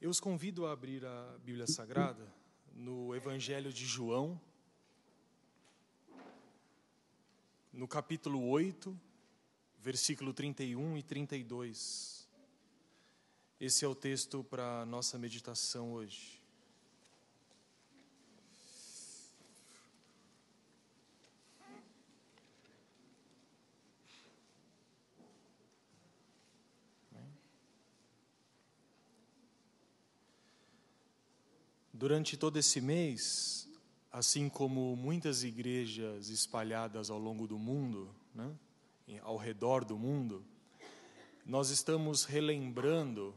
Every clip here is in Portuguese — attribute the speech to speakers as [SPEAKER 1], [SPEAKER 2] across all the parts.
[SPEAKER 1] Eu os convido a abrir a Bíblia Sagrada no Evangelho de João, no capítulo 8, versículo 31 e 32. Esse é o texto para a nossa meditação hoje. Durante todo esse mês, assim como muitas igrejas espalhadas ao longo do mundo, né, ao redor do mundo, nós estamos relembrando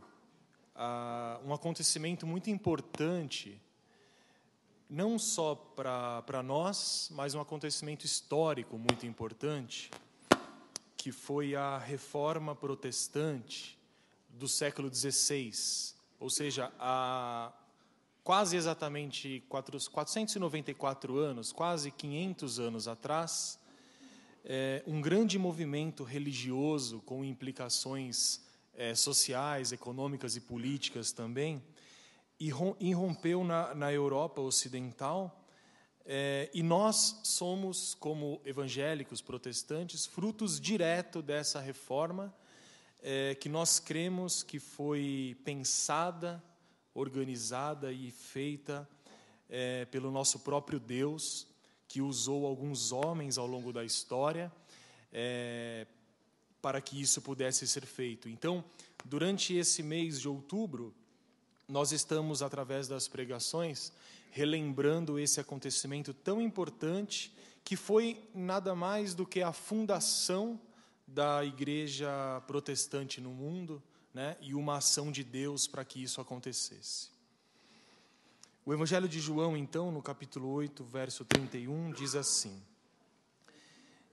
[SPEAKER 1] ah, um acontecimento muito importante, não só para nós, mas um acontecimento histórico muito importante, que foi a reforma protestante do século XVI, ou seja, a quase exatamente 494 anos, quase 500 anos atrás, é, um grande movimento religioso com implicações é, sociais, econômicas e políticas também, irrompeu na, na Europa Ocidental. É, e nós somos, como evangélicos protestantes, frutos direto dessa reforma é, que nós cremos que foi pensada organizada e feita é, pelo nosso próprio Deus, que usou alguns homens ao longo da história é, para que isso pudesse ser feito. Então, durante esse mês de outubro, nós estamos, através das pregações, relembrando esse acontecimento tão importante que foi nada mais do que a fundação da igreja protestante no mundo, né, e uma ação de Deus para que isso acontecesse. O Evangelho de João, então, no capítulo 8, verso 31, diz assim: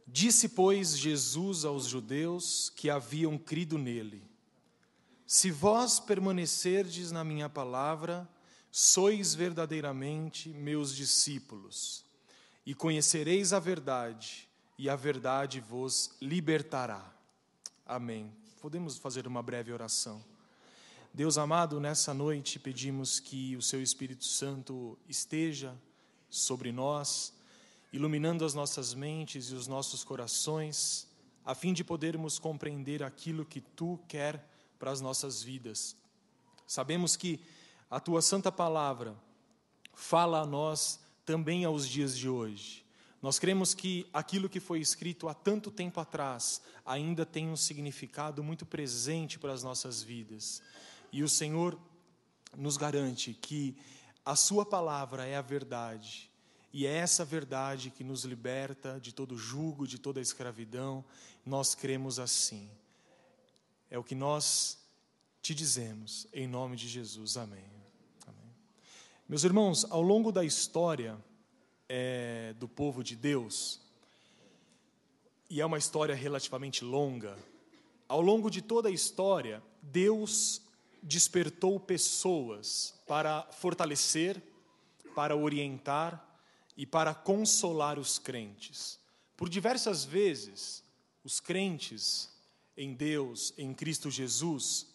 [SPEAKER 1] Disse, pois, Jesus aos judeus que haviam crido nele: Se vós permanecerdes na minha palavra, sois verdadeiramente meus discípulos, e conhecereis a verdade, e a verdade vos libertará. Amém. Podemos fazer uma breve oração. Deus amado, nessa noite pedimos que o Seu Espírito Santo esteja sobre nós, iluminando as nossas mentes e os nossos corações, a fim de podermos compreender aquilo que Tu quer para as nossas vidas. Sabemos que a Tua Santa Palavra fala a nós também aos dias de hoje. Nós cremos que aquilo que foi escrito há tanto tempo atrás ainda tem um significado muito presente para as nossas vidas. E o Senhor nos garante que a Sua palavra é a verdade, e é essa verdade que nos liberta de todo jugo, de toda escravidão. Nós cremos assim. É o que nós te dizemos, em nome de Jesus. Amém. Amém. Meus irmãos, ao longo da história, é, do povo de Deus, e é uma história relativamente longa, ao longo de toda a história, Deus despertou pessoas para fortalecer, para orientar e para consolar os crentes. Por diversas vezes, os crentes em Deus, em Cristo Jesus,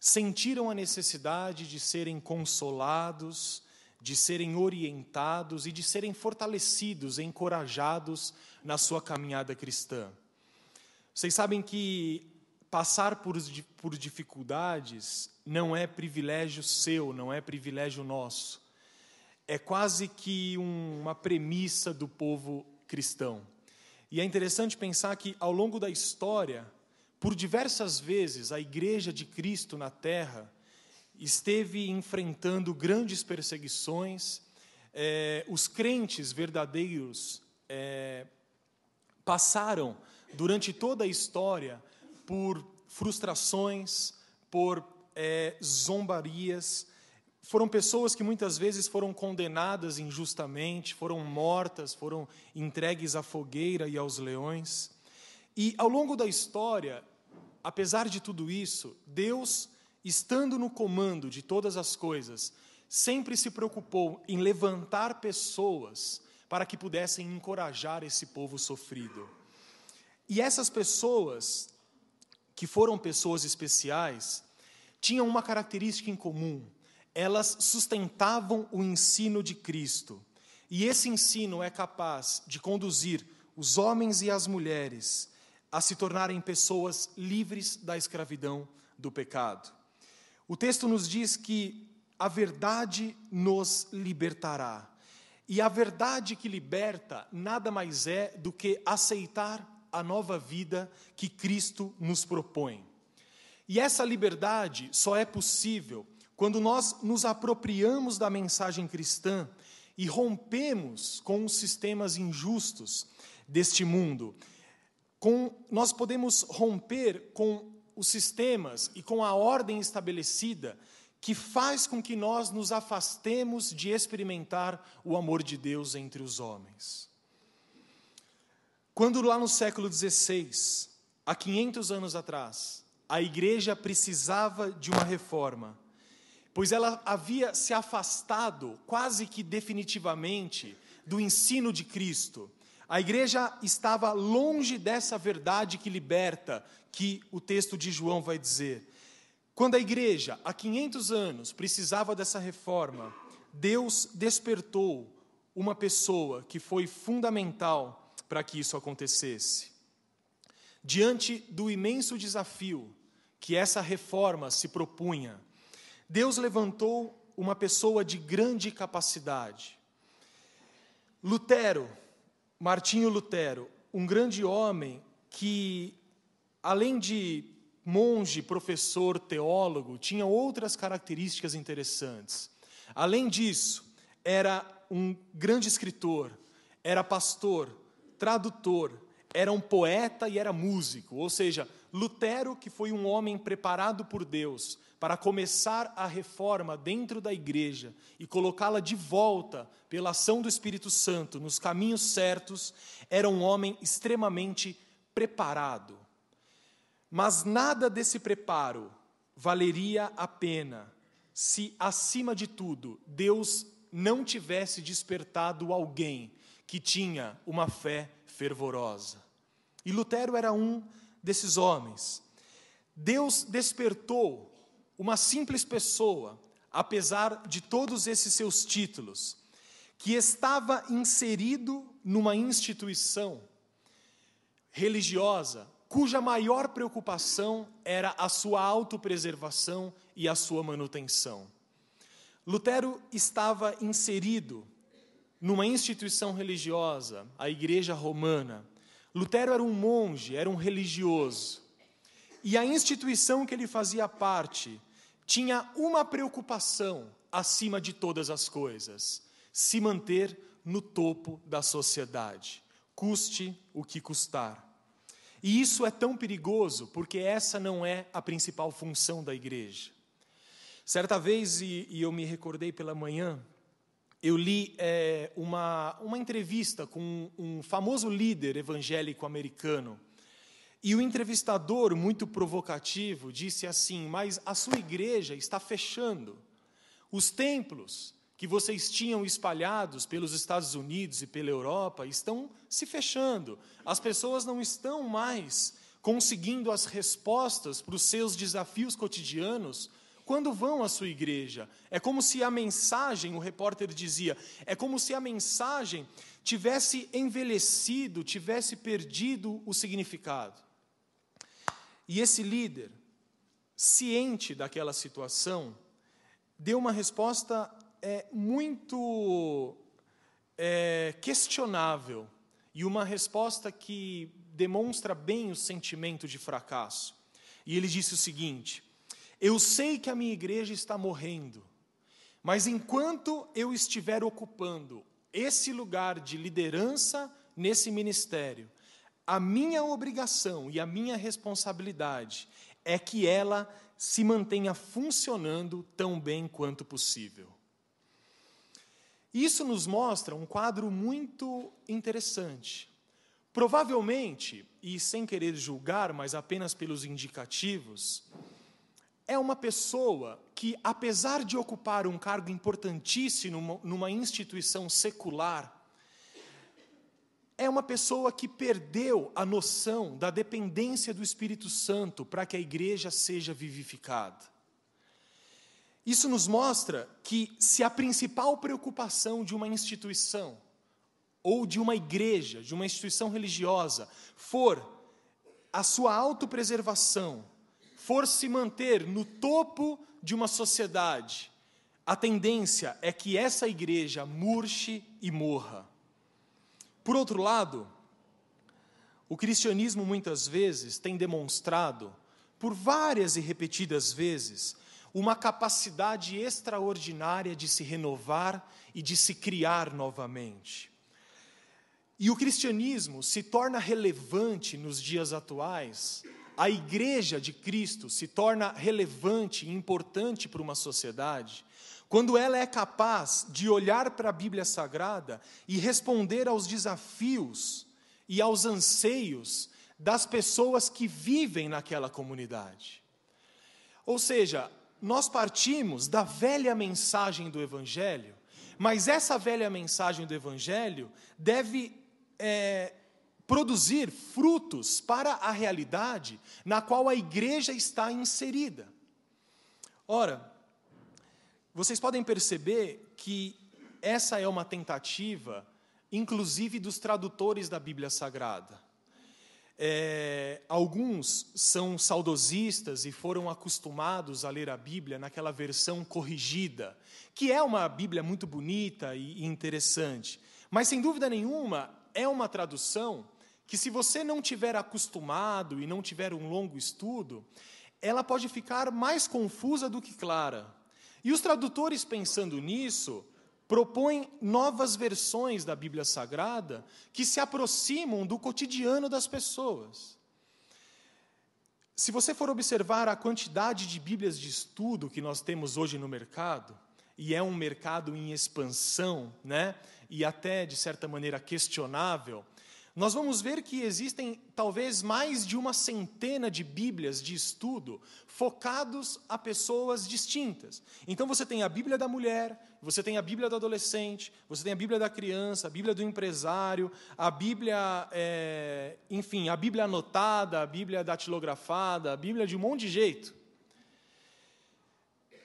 [SPEAKER 1] sentiram a necessidade de serem consolados, de serem orientados e de serem fortalecidos, encorajados na sua caminhada cristã. Vocês sabem que passar por, por dificuldades não é privilégio seu, não é privilégio nosso. É quase que um, uma premissa do povo cristão. E é interessante pensar que, ao longo da história, por diversas vezes, a igreja de Cristo na terra esteve enfrentando grandes perseguições. É, os crentes verdadeiros é, passaram, durante toda a história, por frustrações, por é, zombarias. Foram pessoas que muitas vezes foram condenadas injustamente, foram mortas, foram entregues à fogueira e aos leões. E ao longo da história, apesar de tudo isso, Deus estando no comando de todas as coisas, sempre se preocupou em levantar pessoas para que pudessem encorajar esse povo sofrido. E essas pessoas, que foram pessoas especiais, tinham uma característica em comum: elas sustentavam o ensino de Cristo. E esse ensino é capaz de conduzir os homens e as mulheres a se tornarem pessoas livres da escravidão do pecado. O texto nos diz que a verdade nos libertará. E a verdade que liberta nada mais é do que aceitar a nova vida que Cristo nos propõe. E essa liberdade só é possível quando nós nos apropriamos da mensagem cristã e rompemos com os sistemas injustos deste mundo. Com, nós podemos romper com os sistemas e com a ordem estabelecida que faz com que nós nos afastemos de experimentar o amor de Deus entre os homens. Quando lá no século XVI, há 500 anos atrás, a igreja precisava de uma reforma, pois ela havia se afastado quase que definitivamente do ensino de Cristo. A igreja estava longe dessa verdade que liberta, que o texto de João vai dizer. Quando a igreja, há 500 anos, precisava dessa reforma, Deus despertou uma pessoa que foi fundamental para que isso acontecesse. Diante do imenso desafio que essa reforma se propunha, Deus levantou uma pessoa de grande capacidade. Lutero, Martinho Lutero, um grande homem que, além de monge, professor, teólogo, tinha outras características interessantes. Além disso, era um grande escritor, era pastor, tradutor, era um poeta e era músico, ou seja, Lutero, que foi um homem preparado por Deus para começar a reforma dentro da igreja e colocá-la de volta pela ação do Espírito Santo nos caminhos certos, era um homem extremamente preparado. Mas nada desse preparo valeria a pena se, acima de tudo, Deus não tivesse despertado alguém que tinha uma fé fervorosa. E Lutero era um desses homens. Deus despertou uma simples pessoa, apesar de todos esses seus títulos, que estava inserido numa instituição religiosa cuja maior preocupação era a sua autopreservação e a sua manutenção. Lutero estava inserido numa instituição religiosa, a Igreja Romana. Lutero era um monge, era um religioso. E a instituição que ele fazia parte tinha uma preocupação acima de todas as coisas: se manter no topo da sociedade, custe o que custar. E isso é tão perigoso porque essa não é a principal função da igreja. Certa vez, e, e eu me recordei pela manhã, eu li é, uma, uma entrevista com um, um famoso líder evangélico americano. E o entrevistador, muito provocativo, disse assim: Mas a sua igreja está fechando. Os templos que vocês tinham espalhados pelos Estados Unidos e pela Europa estão se fechando. As pessoas não estão mais conseguindo as respostas para os seus desafios cotidianos quando vão à sua igreja. É como se a mensagem, o repórter dizia, é como se a mensagem tivesse envelhecido, tivesse perdido o significado. E esse líder, ciente daquela situação, deu uma resposta é, muito é, questionável e uma resposta que demonstra bem o sentimento de fracasso. E ele disse o seguinte: Eu sei que a minha igreja está morrendo, mas enquanto eu estiver ocupando esse lugar de liderança nesse ministério, a minha obrigação e a minha responsabilidade é que ela se mantenha funcionando tão bem quanto possível. Isso nos mostra um quadro muito interessante. Provavelmente, e sem querer julgar, mas apenas pelos indicativos, é uma pessoa que, apesar de ocupar um cargo importantíssimo numa, instituição secular, é uma pessoa que perdeu a noção da dependência do Espírito Santo para que a igreja seja vivificada. Isso nos mostra que, se a principal preocupação de uma instituição, ou de uma igreja, de uma instituição religiosa, for a sua autopreservação, for se manter no topo de uma sociedade, a tendência é que essa igreja murche e morra. Por outro lado, o cristianismo muitas vezes tem demonstrado, por várias e repetidas vezes, uma capacidade extraordinária de se renovar e de se criar novamente. E o cristianismo se torna relevante nos dias atuais, a igreja de Cristo se torna relevante e importante para uma sociedade, quando ela é capaz de olhar para a Bíblia Sagrada e responder aos desafios e aos anseios das pessoas que vivem naquela comunidade. Ou seja, nós partimos da velha mensagem do Evangelho, mas essa velha mensagem do Evangelho deve é, produzir frutos para a realidade na qual a igreja está inserida. Ora, vocês podem perceber que essa é uma tentativa, inclusive dos tradutores da Bíblia Sagrada. É, alguns são saudosistas e foram acostumados a ler a Bíblia naquela versão corrigida, que é uma Bíblia muito bonita e interessante, mas sem dúvida nenhuma é uma tradução que, se você não tiver acostumado e não tiver um longo estudo, ela pode ficar mais confusa do que clara. E os tradutores, pensando nisso, propõem novas versões da Bíblia Sagrada que se aproximam do cotidiano das pessoas. Se você for observar a quantidade de Bíblias de estudo que nós temos hoje no mercado, e é um mercado em expansão, né? E até de certa maneira questionável, nós vamos ver que existem talvez mais de uma centena de Bíblias de estudo focados a pessoas distintas. Então você tem a Bíblia da mulher, você tem a Bíblia do adolescente, você tem a Bíblia da criança, a Bíblia do empresário, a Bíblia, é, enfim, a Bíblia anotada, a Bíblia datilografada, a Bíblia de um monte de jeito.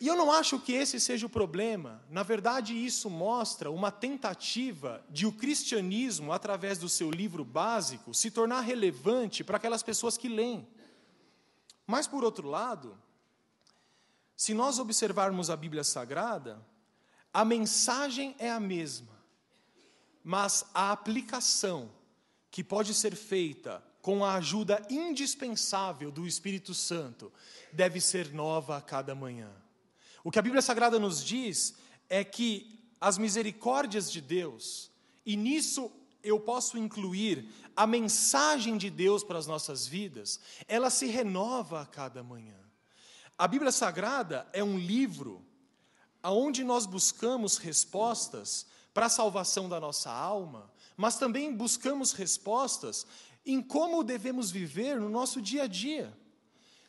[SPEAKER 1] E eu não acho que esse seja o problema. Na verdade, isso mostra uma tentativa de o cristianismo, através do seu livro básico, se tornar relevante para aquelas pessoas que leem. Mas, por outro lado, se nós observarmos a Bíblia Sagrada, a mensagem é a mesma, mas a aplicação que pode ser feita com a ajuda indispensável do Espírito Santo deve ser nova a cada manhã. O que a Bíblia Sagrada nos diz é que as misericórdias de Deus, e nisso eu posso incluir a mensagem de Deus para as nossas vidas, ela se renova a cada manhã. A Bíblia Sagrada é um livro onde nós buscamos respostas para a salvação da nossa alma, mas também buscamos respostas em como devemos viver no nosso dia a dia.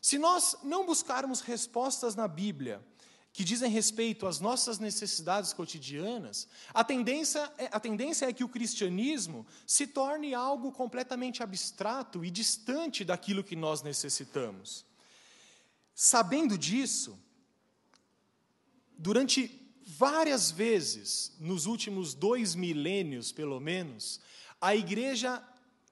[SPEAKER 1] Se nós não buscarmos respostas na Bíblia, que dizem respeito às nossas necessidades cotidianas, a tendência, é, a tendência é que o cristianismo se torne algo completamente abstrato e distante daquilo que nós necessitamos. Sabendo disso, durante várias vezes, nos últimos dois milênios pelo menos, a igreja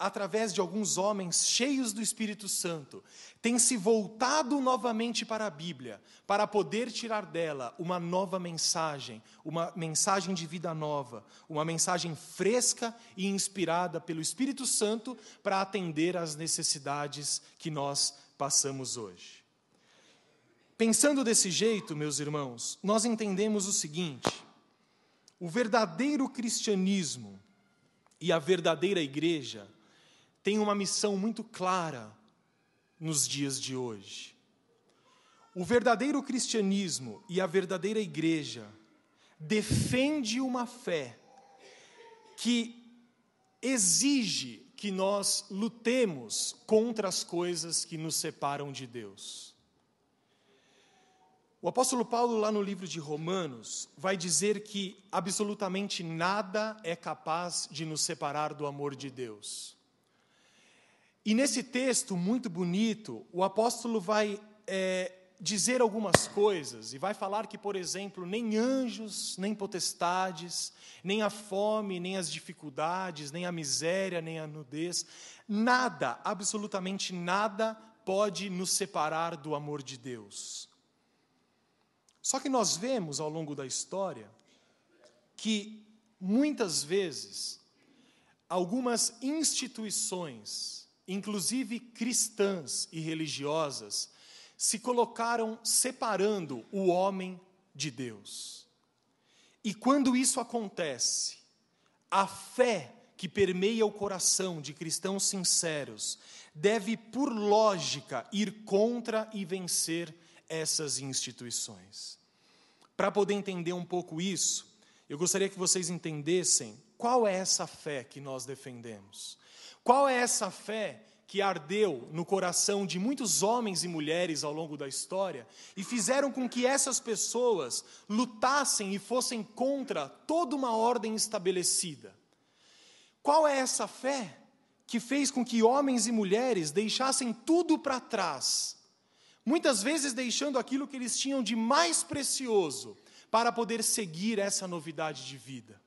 [SPEAKER 1] através de alguns homens cheios do Espírito Santo, tem se voltado novamente para a Bíblia, para poder tirar dela uma nova mensagem, uma mensagem de vida nova, uma mensagem fresca e inspirada pelo Espírito Santo para atender às necessidades que nós passamos hoje. Pensando desse jeito, meus irmãos, nós entendemos o seguinte: o verdadeiro cristianismo e a verdadeira igreja tem uma missão muito clara nos dias de hoje. O verdadeiro cristianismo e a verdadeira igreja defende uma fé que exige que nós lutemos contra as coisas que nos separam de Deus. O apóstolo Paulo, lá no livro de Romanos, vai dizer que absolutamente nada é capaz de nos separar do amor de Deus. E nesse texto muito bonito, o apóstolo vai é, dizer algumas coisas e vai falar que, por exemplo, nem anjos, nem potestades, nem a fome, nem as dificuldades, nem a miséria, nem a nudez, nada, absolutamente nada pode nos separar do amor de Deus. Só que nós vemos ao longo da história que muitas vezes algumas instituições, inclusive cristãs e religiosas, se colocaram separando o homem de Deus. E quando isso acontece, a fé que permeia o coração de cristãos sinceros deve, por lógica, ir contra e vencer essas instituições. Para poder entender um pouco isso, eu gostaria que vocês entendessem qual é essa fé que nós defendemos. Qual é essa fé que ardeu no coração de muitos homens e mulheres ao longo da história e fizeram com que essas pessoas lutassem e fossem contra toda uma ordem estabelecida. Qual é essa fé que fez com que homens e mulheres deixassem tudo para trás, muitas vezes deixando aquilo que eles tinham de mais precioso para poder seguir essa novidade de vida?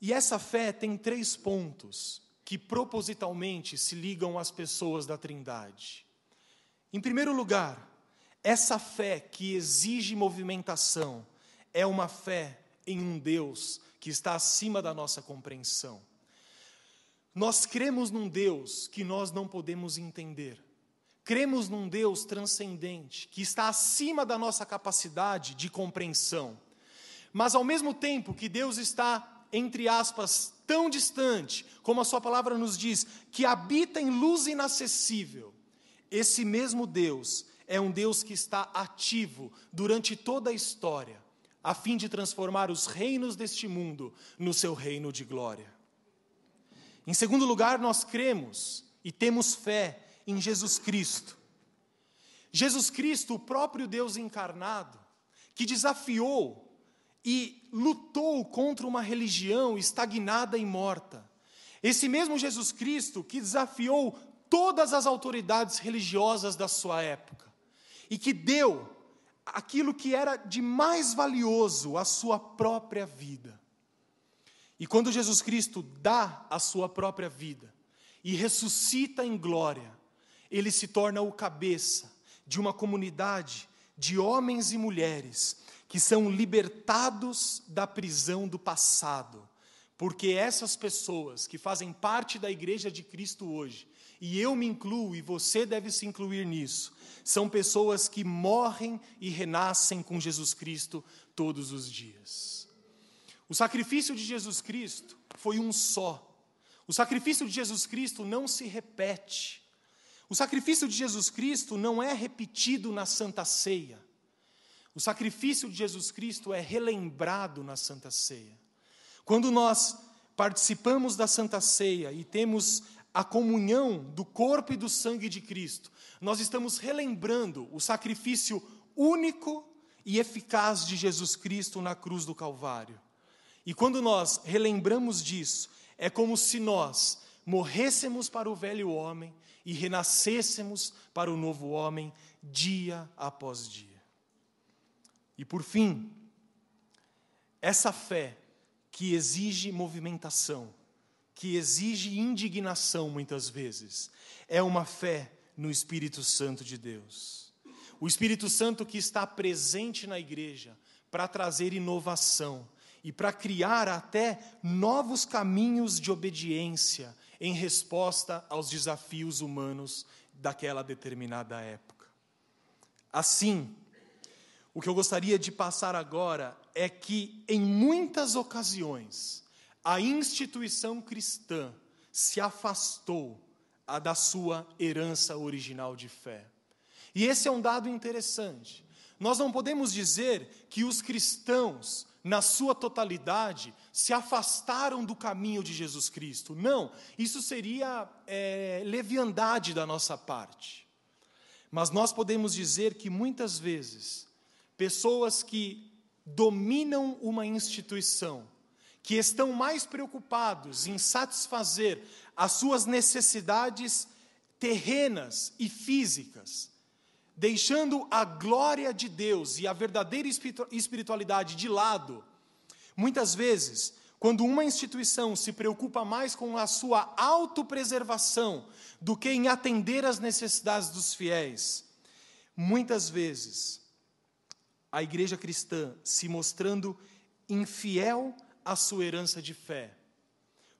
[SPEAKER 1] E essa fé tem três pontos que propositalmente se ligam às pessoas da Trindade. Em primeiro lugar, essa fé que exige movimentação é uma fé em um Deus que está acima da nossa compreensão. Nós cremos num Deus que nós não podemos entender. Cremos num Deus transcendente, que está acima da nossa capacidade de compreensão. Mas ao mesmo tempo que Deus está entre aspas, tão distante, como a Sua palavra nos diz, que habita em luz inacessível, esse mesmo Deus é um Deus que está ativo durante toda a história, a fim de transformar os reinos deste mundo no seu reino de glória. Em segundo lugar, nós cremos e temos fé em Jesus Cristo. Jesus Cristo, o próprio Deus encarnado, que desafiou e lutou contra uma religião estagnada e morta. Esse mesmo Jesus Cristo que desafiou todas as autoridades religiosas da sua época e que deu aquilo que era de mais valioso, a sua própria vida. E quando Jesus Cristo dá a sua própria vida e ressuscita em glória, ele se torna o cabeça de uma comunidade de homens e mulheres que são libertados da prisão do passado, porque essas pessoas que fazem parte da igreja de Cristo hoje, e eu me incluo e você deve se incluir nisso, são pessoas que morrem e renascem com Jesus Cristo todos os dias. O sacrifício de Jesus Cristo foi um só. O sacrifício de Jesus Cristo não se repete. O sacrifício de Jesus Cristo não é repetido na Santa Ceia. O sacrifício de Jesus Cristo é relembrado na Santa Ceia. Quando nós participamos da Santa Ceia e temos a comunhão do corpo e do sangue de Cristo, nós estamos relembrando o sacrifício único e eficaz de Jesus Cristo na cruz do Calvário. E quando nós relembramos disso, é como se nós morrêssemos para o velho homem e renascêssemos para o novo homem dia após dia. E por fim, essa fé que exige movimentação, que exige indignação muitas vezes, é uma fé no Espírito Santo de Deus. O Espírito Santo que está presente na igreja para trazer inovação e para criar até novos caminhos de obediência em resposta aos desafios humanos daquela determinada época. Assim, o que eu gostaria de passar agora é que, em muitas ocasiões, a instituição cristã se afastou da sua herança original de fé. E esse é um dado interessante. Nós não podemos dizer que os cristãos, na sua totalidade, se afastaram do caminho de Jesus Cristo. Não, isso seria é, leviandade da nossa parte. Mas nós podemos dizer que muitas vezes pessoas que dominam uma instituição, que estão mais preocupados em satisfazer as suas necessidades terrenas e físicas deixando a glória de Deus e a verdadeira espiritualidade de lado, muitas vezes, quando uma instituição se preocupa mais com a sua autopreservação do que em atender às necessidades dos fiéis, muitas vezes a igreja cristã se mostrando infiel à sua herança de fé,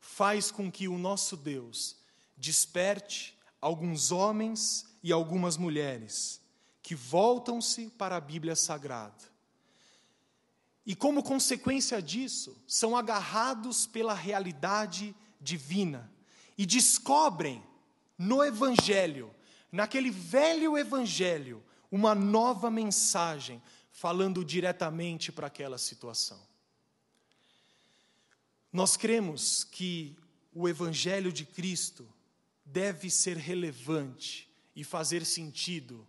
[SPEAKER 1] faz com que o nosso Deus desperte alguns homens e algumas mulheres que voltam-se para a Bíblia Sagrada. E como consequência disso, são agarrados pela realidade divina e descobrem no Evangelho, naquele velho Evangelho, uma nova mensagem falando diretamente para aquela situação. Nós cremos que o Evangelho de Cristo deve ser relevante e fazer sentido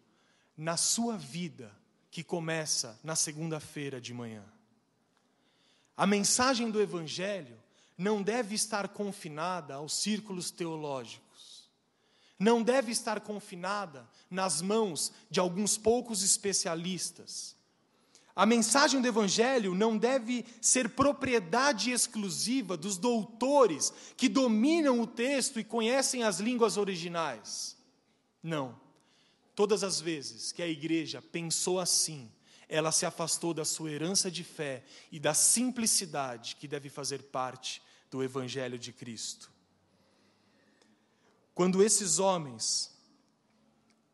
[SPEAKER 1] na sua vida, que começa na segunda-feira de manhã. A mensagem do Evangelho não deve estar confinada aos círculos teológicos, não deve estar confinada nas mãos de alguns poucos especialistas a mensagem do Evangelho não deve ser propriedade exclusiva dos doutores que dominam o texto e conhecem as línguas originais. Não. Todas as vezes que a igreja pensou assim, ela se afastou da sua herança de fé e da simplicidade que deve fazer parte do Evangelho de Cristo. Quando esses homens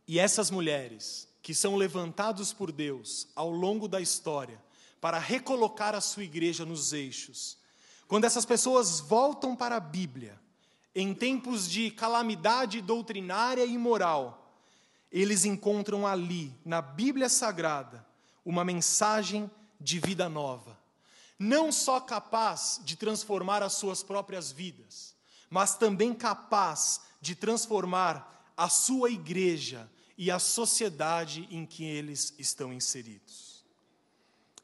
[SPEAKER 1] e essas mulheres que são levantados por Deus ao longo da história para recolocar a sua igreja nos eixos. Quando essas pessoas voltam para a Bíblia, em tempos de calamidade doutrinária e moral, eles encontram ali, na Bíblia Sagrada, uma mensagem de vida nova. Não só capaz de transformar as suas próprias vidas, mas também capaz de transformar a sua igreja e a sociedade em que eles estão inseridos.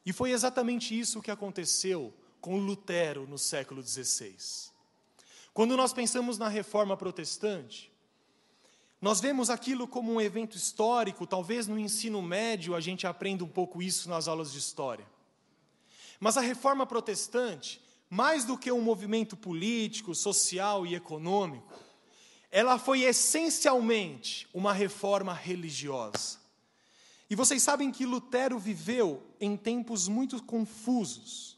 [SPEAKER 1] E foi exatamente isso que aconteceu com Lutero no século XVI. Quando nós pensamos na reforma protestante, nós vemos aquilo como um evento histórico, talvez no ensino médio a gente aprenda um pouco isso nas aulas de história. Mas a reforma protestante, mais do que um movimento político, social e econômico, ela foi essencialmente uma reforma religiosa. E vocês sabem que Lutero viveu em tempos muito confusos.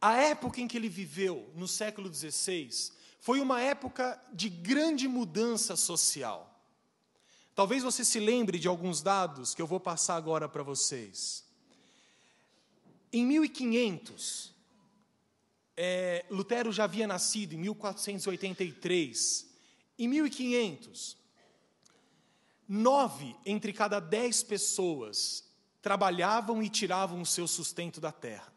[SPEAKER 1] A época em que ele viveu, no século XVI, foi uma época de grande mudança social. Talvez você se lembre de alguns dados que eu vou passar agora para vocês. Em 1500, é, Lutero já havia nascido em 1483. Em 1500, nove entre cada dez pessoas trabalhavam e tiravam o seu sustento da terra.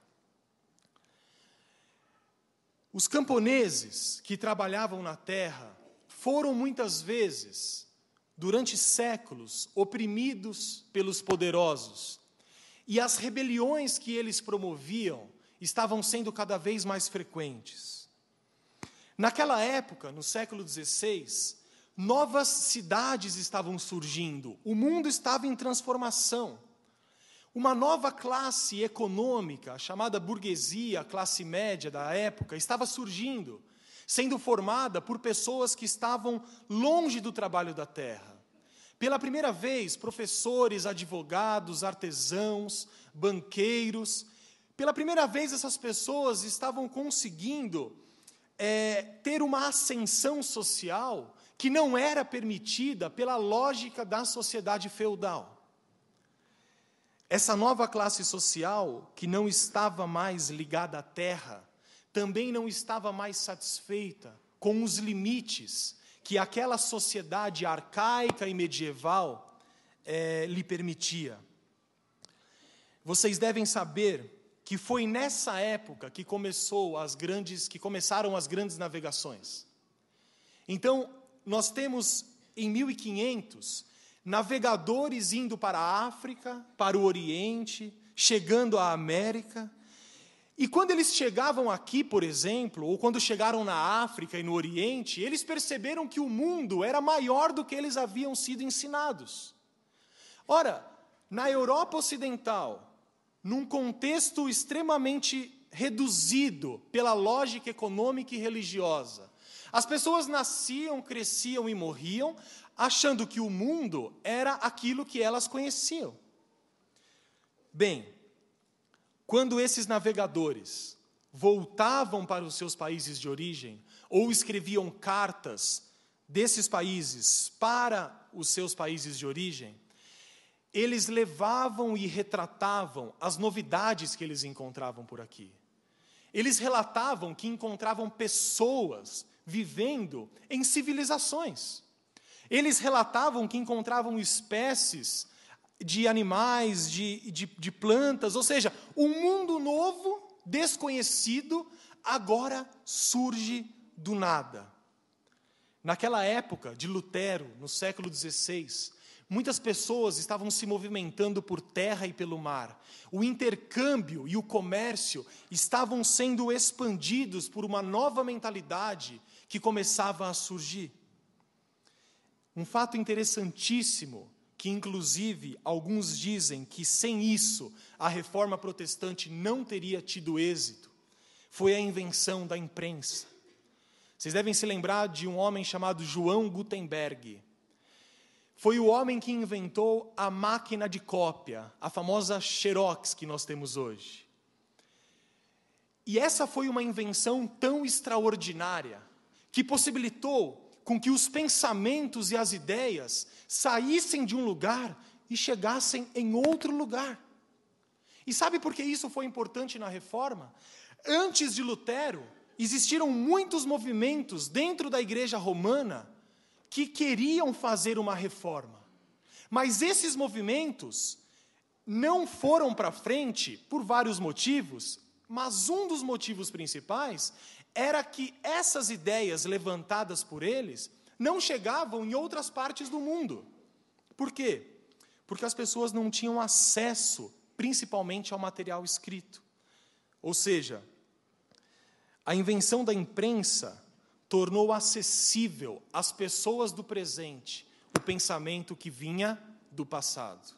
[SPEAKER 1] Os camponeses que trabalhavam na terra foram muitas vezes, durante séculos, oprimidos pelos poderosos, e as rebeliões que eles promoviam estavam sendo cada vez mais frequentes. Naquela época, no século XVI, novas cidades estavam surgindo, o mundo estava em transformação. Uma nova classe econômica, chamada burguesia, classe média da época, estava surgindo, sendo formada por pessoas que estavam longe do trabalho da terra. Pela primeira vez, professores, advogados, artesãos, banqueiros, pela primeira vez, essas pessoas estavam conseguindo é, ter uma ascensão social que não era permitida pela lógica da sociedade feudal. Essa nova classe social, que não estava mais ligada à terra, também não estava mais satisfeita com os limites que aquela sociedade arcaica e medieval é, lhe permitia. Vocês devem saber que foi nessa época que começou as grandes, que começaram as grandes navegações. Então, nós temos em 1500 navegadores indo para a África, para o Oriente, chegando à América. E quando eles chegavam aqui, por exemplo, ou quando chegaram na África e no Oriente, eles perceberam que o mundo era maior do que eles haviam sido ensinados. Ora, na Europa Ocidental, num contexto extremamente reduzido pela lógica econômica e religiosa, as pessoas nasciam, cresciam e morriam achando que o mundo era aquilo que elas conheciam. Bem, quando esses navegadores voltavam para os seus países de origem ou escreviam cartas desses países para os seus países de origem, eles levavam e retratavam as novidades que eles encontravam por aqui. Eles relatavam que encontravam pessoas vivendo em civilizações. Eles relatavam que encontravam espécies de animais, de, de, de plantas, ou seja, um mundo novo, desconhecido, agora surge do nada. Naquela época de Lutero, no século XVI, muitas pessoas estavam se movimentando por terra e pelo mar. O intercâmbio e o comércio estavam sendo expandidos por uma nova mentalidade que começava a surgir. Um fato interessantíssimo, que inclusive alguns dizem que sem isso a reforma protestante não teria tido êxito, foi a invenção da imprensa. Vocês devem se lembrar de um homem chamado João Gutenberg. Foi o homem que inventou a máquina de cópia, a famosa Xerox que nós temos hoje. E essa foi uma invenção tão extraordinária que possibilitou com que os pensamentos e as ideias saíssem de um lugar e chegassem em outro lugar. E sabe por que isso foi importante na reforma? Antes de Lutero, existiram muitos movimentos dentro da igreja romana que queriam fazer uma reforma. Mas esses movimentos não foram para frente por vários motivos, mas um dos motivos principais era que essas ideias levantadas por eles não chegavam em outras partes do mundo. Por quê? Porque as pessoas não tinham acesso, principalmente ao material escrito. Ou seja, a invenção da imprensa tornou acessível às pessoas do presente o pensamento que vinha do passado.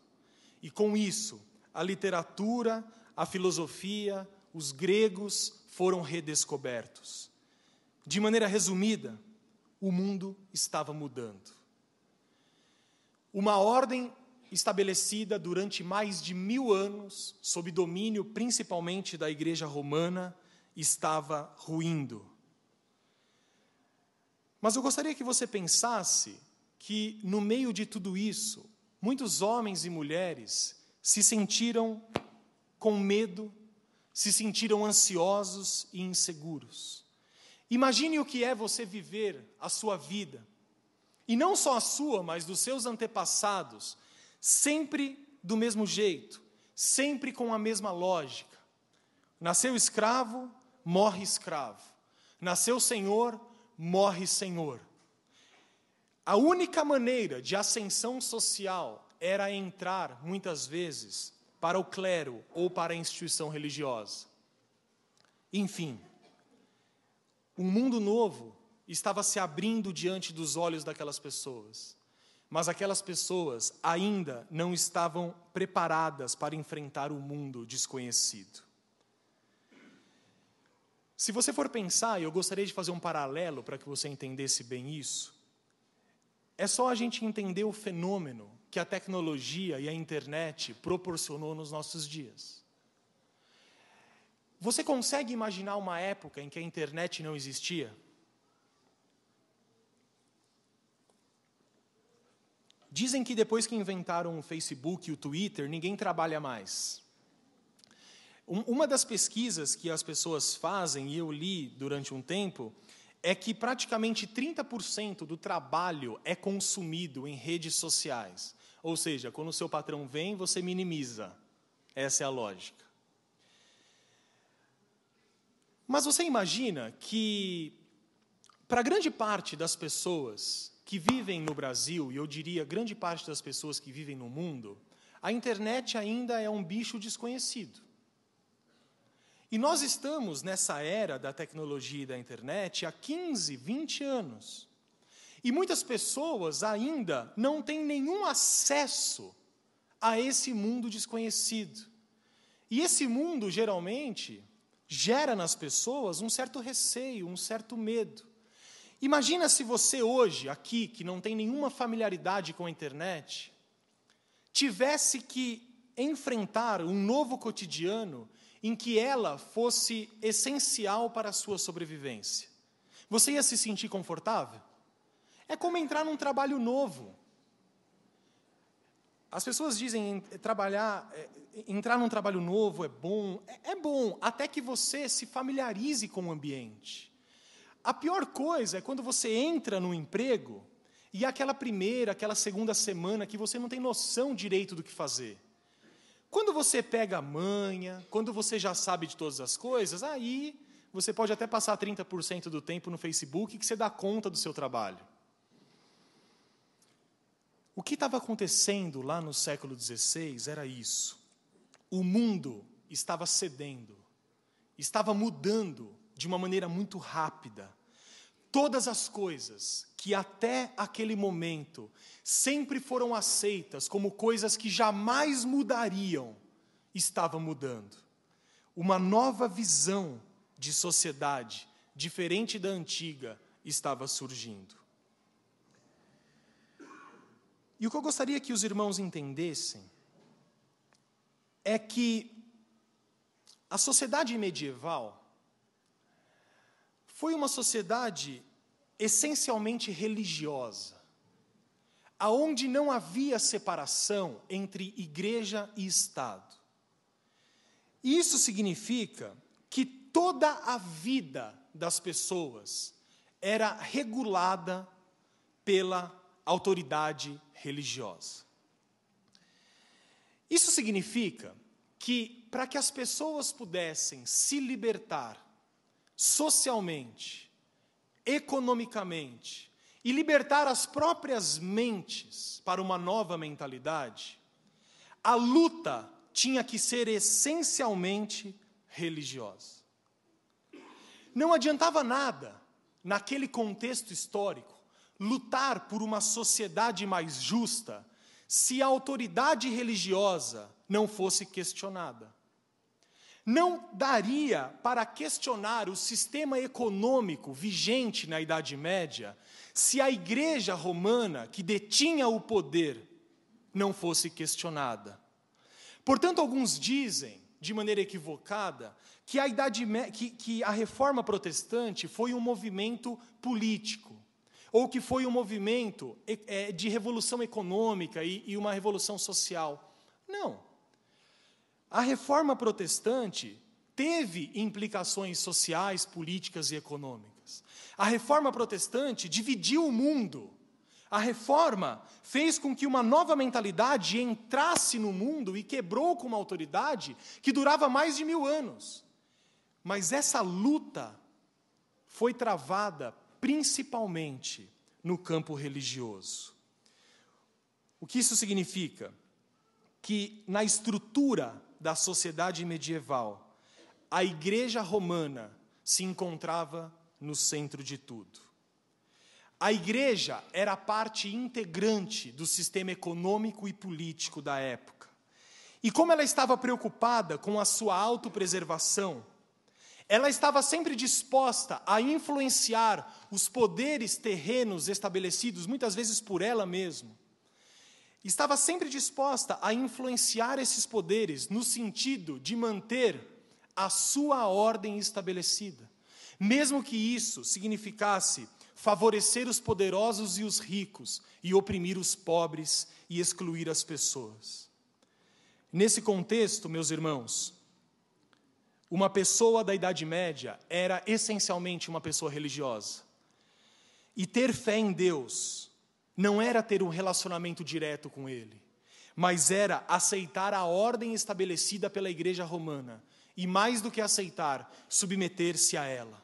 [SPEAKER 1] E com isso, a literatura, a filosofia, os gregos foram redescobertos. De maneira resumida, o mundo estava mudando. Uma ordem estabelecida durante mais de mil anos, sob domínio principalmente da Igreja Romana, estava ruindo. Mas eu gostaria que você pensasse que, no meio de tudo isso, muitos homens e mulheres se sentiram com medo se sentiram ansiosos e inseguros. Imagine o que é você viver a sua vida, e não só a sua, mas dos seus antepassados, sempre do mesmo jeito, sempre com a mesma lógica. Nasceu escravo, morre escravo. Nasceu senhor, morre senhor. A única maneira de ascensão social era entrar, muitas vezes, para o clero ou para a instituição religiosa. Enfim, um mundo novo estava se abrindo diante dos olhos daquelas pessoas, mas aquelas pessoas ainda não estavam preparadas para enfrentar o mundo desconhecido. Se você for pensar, e eu gostaria de fazer um paralelo para que você entendesse bem isso, é só a gente entender o fenômeno que a tecnologia e a internet proporcionou nos nossos dias. Você consegue imaginar uma época em que a internet não existia? Dizem que depois que inventaram o Facebook e o Twitter, ninguém trabalha mais. Uma das pesquisas que as pessoas fazem, e eu li durante um tempo, é que praticamente 30% do trabalho é consumido em redes sociais. Ou seja, quando o seu patrão vem, você minimiza. Essa é a lógica. Mas você imagina que, para grande parte das pessoas que vivem no Brasil, e eu diria grande parte das pessoas que vivem no mundo, a internet ainda é um bicho desconhecido. E nós estamos nessa era da tecnologia e da internet há 15, 20 anos. E muitas pessoas ainda não têm nenhum acesso a esse mundo desconhecido. E esse mundo, geralmente, gera nas pessoas um certo receio, um certo medo. Imagina se você hoje, aqui, que não tem nenhuma familiaridade com a internet, tivesse que enfrentar um novo cotidiano em que ela fosse essencial para a sua sobrevivência. Você ia se sentir confortável? É como entrar num trabalho novo. As pessoas dizem trabalhar, é, entrar num trabalho novo é bom. É, é bom, até que você se familiarize com o ambiente. A pior coisa é quando você entra no emprego e aquela primeira, aquela segunda semana que você não tem noção direito do que fazer. Quando você pega a manha, quando você já sabe de todas as coisas, aí você pode até passar 30% do tempo no Facebook que você dá conta do seu trabalho. O que estava acontecendo lá no século XVI era isso. O mundo estava cedendo, estava mudando de uma maneira muito rápida. Todas as coisas que até aquele momento sempre foram aceitas como coisas que jamais mudariam, estavam mudando. Uma nova visão de sociedade, diferente da antiga, estava surgindo. E o que eu gostaria que os irmãos entendessem é que a sociedade medieval foi uma sociedade essencialmente religiosa, aonde não havia separação entre igreja e Estado. Isso significa que toda a vida das pessoas era regulada pela autoridade religiosa. Isso significa que, para que as pessoas pudessem se libertar socialmente, economicamente e libertar as próprias mentes para uma nova mentalidade, a luta tinha que ser essencialmente religiosa. Não adiantava nada, naquele contexto histórico, lutar por uma sociedade mais justa se a autoridade religiosa não fosse questionada não daria para questionar o sistema econômico vigente na Idade Média se a Igreja Romana, que detinha o poder, não fosse questionada. Portanto, alguns dizem, de maneira equivocada, que a, Idade, que, que a Reforma Protestante foi um movimento político, ou que foi um movimento é, de revolução econômica e, e uma revolução social. Não. A reforma protestante teve implicações sociais, políticas e econômicas. A reforma protestante dividiu o mundo. A reforma fez com que uma nova mentalidade entrasse no mundo e quebrou com uma autoridade que durava mais de mil anos. Mas essa luta foi travada principalmente no campo religioso. O que isso significa? Que na estrutura da sociedade medieval, a igreja romana se encontrava no centro de tudo. A igreja era parte integrante do sistema econômico e político da época. E como ela estava preocupada com a sua autopreservação, ela estava sempre disposta a influenciar os poderes terrenos estabelecidos, muitas vezes por ela mesma, estava sempre disposta a influenciar esses poderes no sentido de manter a sua ordem estabelecida, mesmo que isso significasse favorecer os poderosos e os ricos e oprimir os pobres e excluir as pessoas. Nesse contexto, meus irmãos, uma pessoa da Idade Média era essencialmente uma pessoa religiosa. E ter fé em Deus não era ter um relacionamento direto com Ele, mas era aceitar a ordem estabelecida pela Igreja Romana e, mais do que aceitar, submeter-se a ela.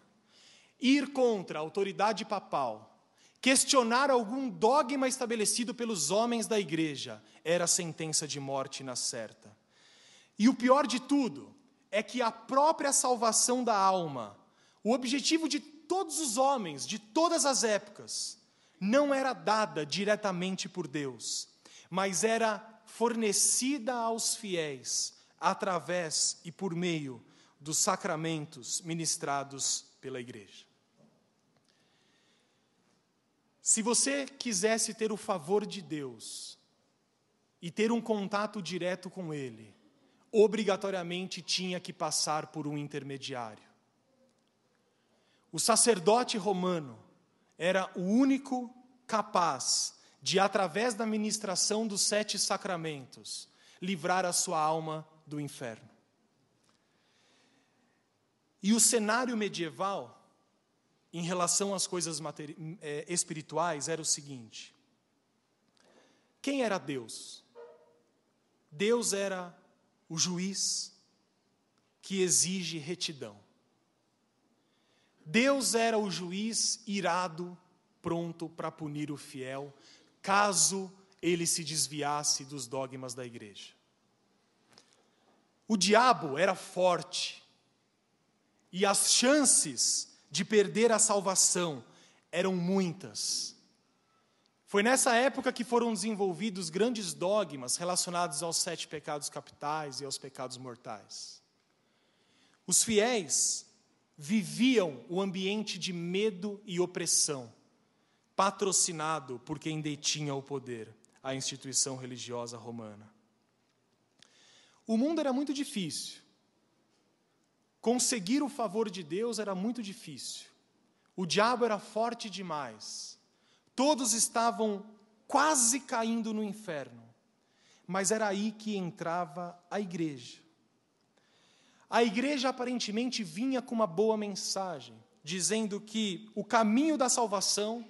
[SPEAKER 1] Ir contra a autoridade papal, questionar algum dogma estabelecido pelos homens da Igreja, era sentença de morte na certa. E o pior de tudo é que a própria salvação da alma, o objetivo de todos os homens, de todas as épocas, não era dada diretamente por Deus, mas era fornecida aos fiéis através e por meio dos sacramentos ministrados pela igreja. Se você quisesse ter o favor de Deus e ter um contato direto com Ele, obrigatoriamente tinha que passar por um intermediário. O sacerdote romano era o único capaz de, através da ministração dos sete sacramentos, livrar a sua alma do inferno. E o cenário medieval, em relação às coisas é, espirituais, era o seguinte: quem era Deus? Deus era o juiz que exige retidão. Deus era o juiz irado, pronto para punir o fiel, caso ele se desviasse dos dogmas da igreja. O diabo era forte, e as chances de perder a salvação eram muitas. Foi nessa época que foram desenvolvidos grandes dogmas relacionados aos sete pecados capitais e aos pecados mortais. Os fiéis viviam o ambiente de medo e opressão, patrocinado por quem detinha o poder, a instituição religiosa romana. O mundo era muito difícil. Conseguir o favor de Deus era muito difícil. O diabo era forte demais. Todos estavam quase caindo no inferno. Mas era aí que entrava a igreja. A igreja aparentemente vinha com uma boa mensagem, dizendo que o caminho da salvação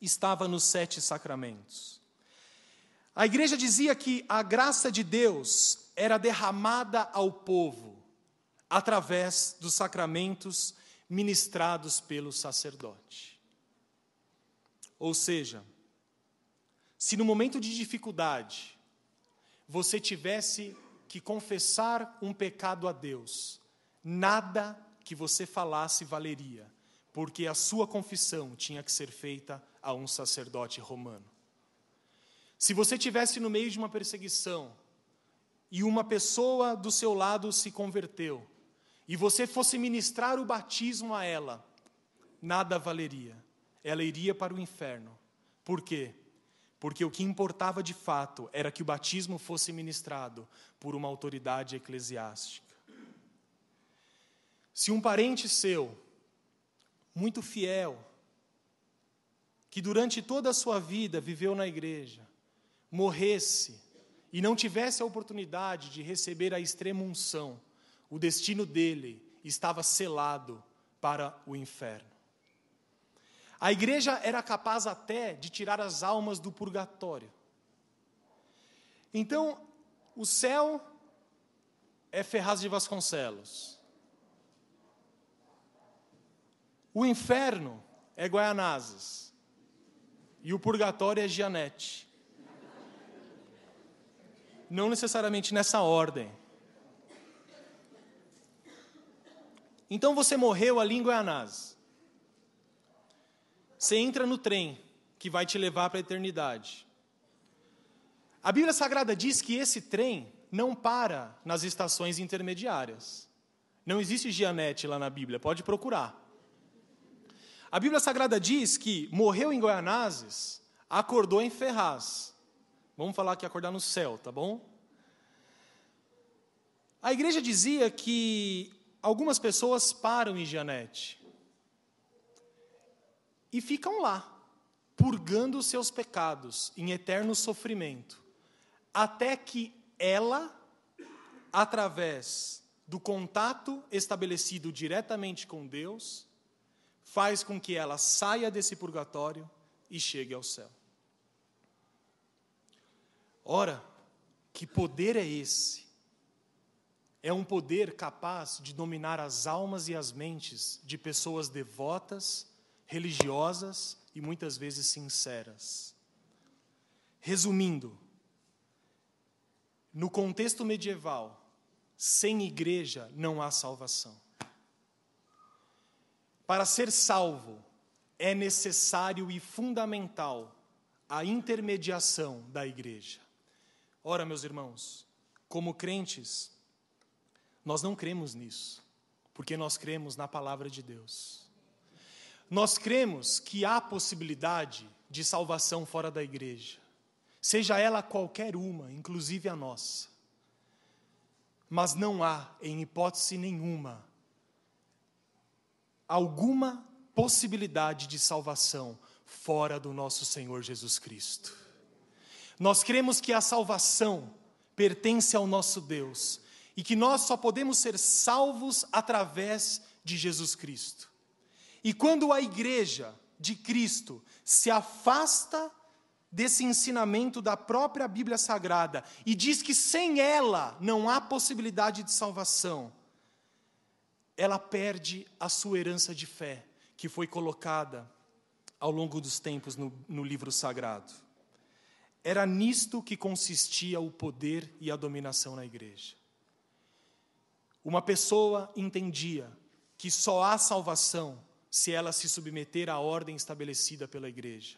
[SPEAKER 1] estava nos sete sacramentos. A igreja dizia que a graça de Deus era derramada ao povo através dos sacramentos ministrados pelo sacerdote. Ou seja, se no momento de dificuldade você tivesse que confessar um pecado a Deus, nada que você falasse valeria, porque a sua confissão tinha que ser feita a um sacerdote romano. Se você tivesse no meio de uma perseguição e uma pessoa do seu lado se converteu, e você fosse ministrar o batismo a ela, nada valeria. Ela iria para o inferno. Por quê? Porque o que importava de fato era que o batismo fosse ministrado por uma autoridade eclesiástica. Se um parente seu, muito fiel, que durante toda a sua vida viveu na igreja, morresse e não tivesse a oportunidade de receber a extrema unção, o destino dele estava selado para o inferno. A igreja era capaz até de tirar as almas do purgatório. Então, o céu é Ferraz de Vasconcelos. O inferno é Guaianazes. E o purgatório é Gianete. Não necessariamente nessa ordem. Então você morreu ali em Guaianazes. Você entra no trem que vai te levar para a eternidade. A Bíblia Sagrada diz que esse trem não para nas estações intermediárias. Não existe Gianete lá na Bíblia, pode procurar. A Bíblia Sagrada diz que morreu em Goianazes, acordou em Ferraz. Vamos falar que acordar no céu, tá bom? A igreja dizia que algumas pessoas param em Gianete e ficam lá, purgando os seus pecados em eterno sofrimento, até que ela, através do contato estabelecido diretamente com Deus, faz com que ela saia desse purgatório e chegue ao céu. Ora, que poder é esse? É um poder capaz de dominar as almas e as mentes de pessoas devotas religiosas e muitas vezes sinceras. Resumindo, no contexto medieval, sem igreja não há salvação. Para ser salvo, é necessário e fundamental a intermediação da igreja. Ora, meus irmãos, como crentes, nós não cremos nisso, porque nós cremos na palavra de Deus. Nós cremos que há possibilidade de salvação fora da igreja, seja ela qualquer uma, inclusive a nossa. Mas não há, em hipótese nenhuma, alguma possibilidade de salvação fora do nosso Senhor Jesus Cristo. Nós cremos que a salvação pertence ao nosso Deus e que nós só podemos ser salvos através de Jesus Cristo. E quando a igreja de Cristo se afasta desse ensinamento da própria Bíblia Sagrada e diz que sem ela não há possibilidade de salvação, ela perde a sua herança de fé, que foi colocada ao longo dos tempos no, no livro sagrado. Era nisto que consistia o poder e a dominação na igreja. Uma pessoa entendia que só há salvação se ela se submeter à ordem estabelecida pela igreja.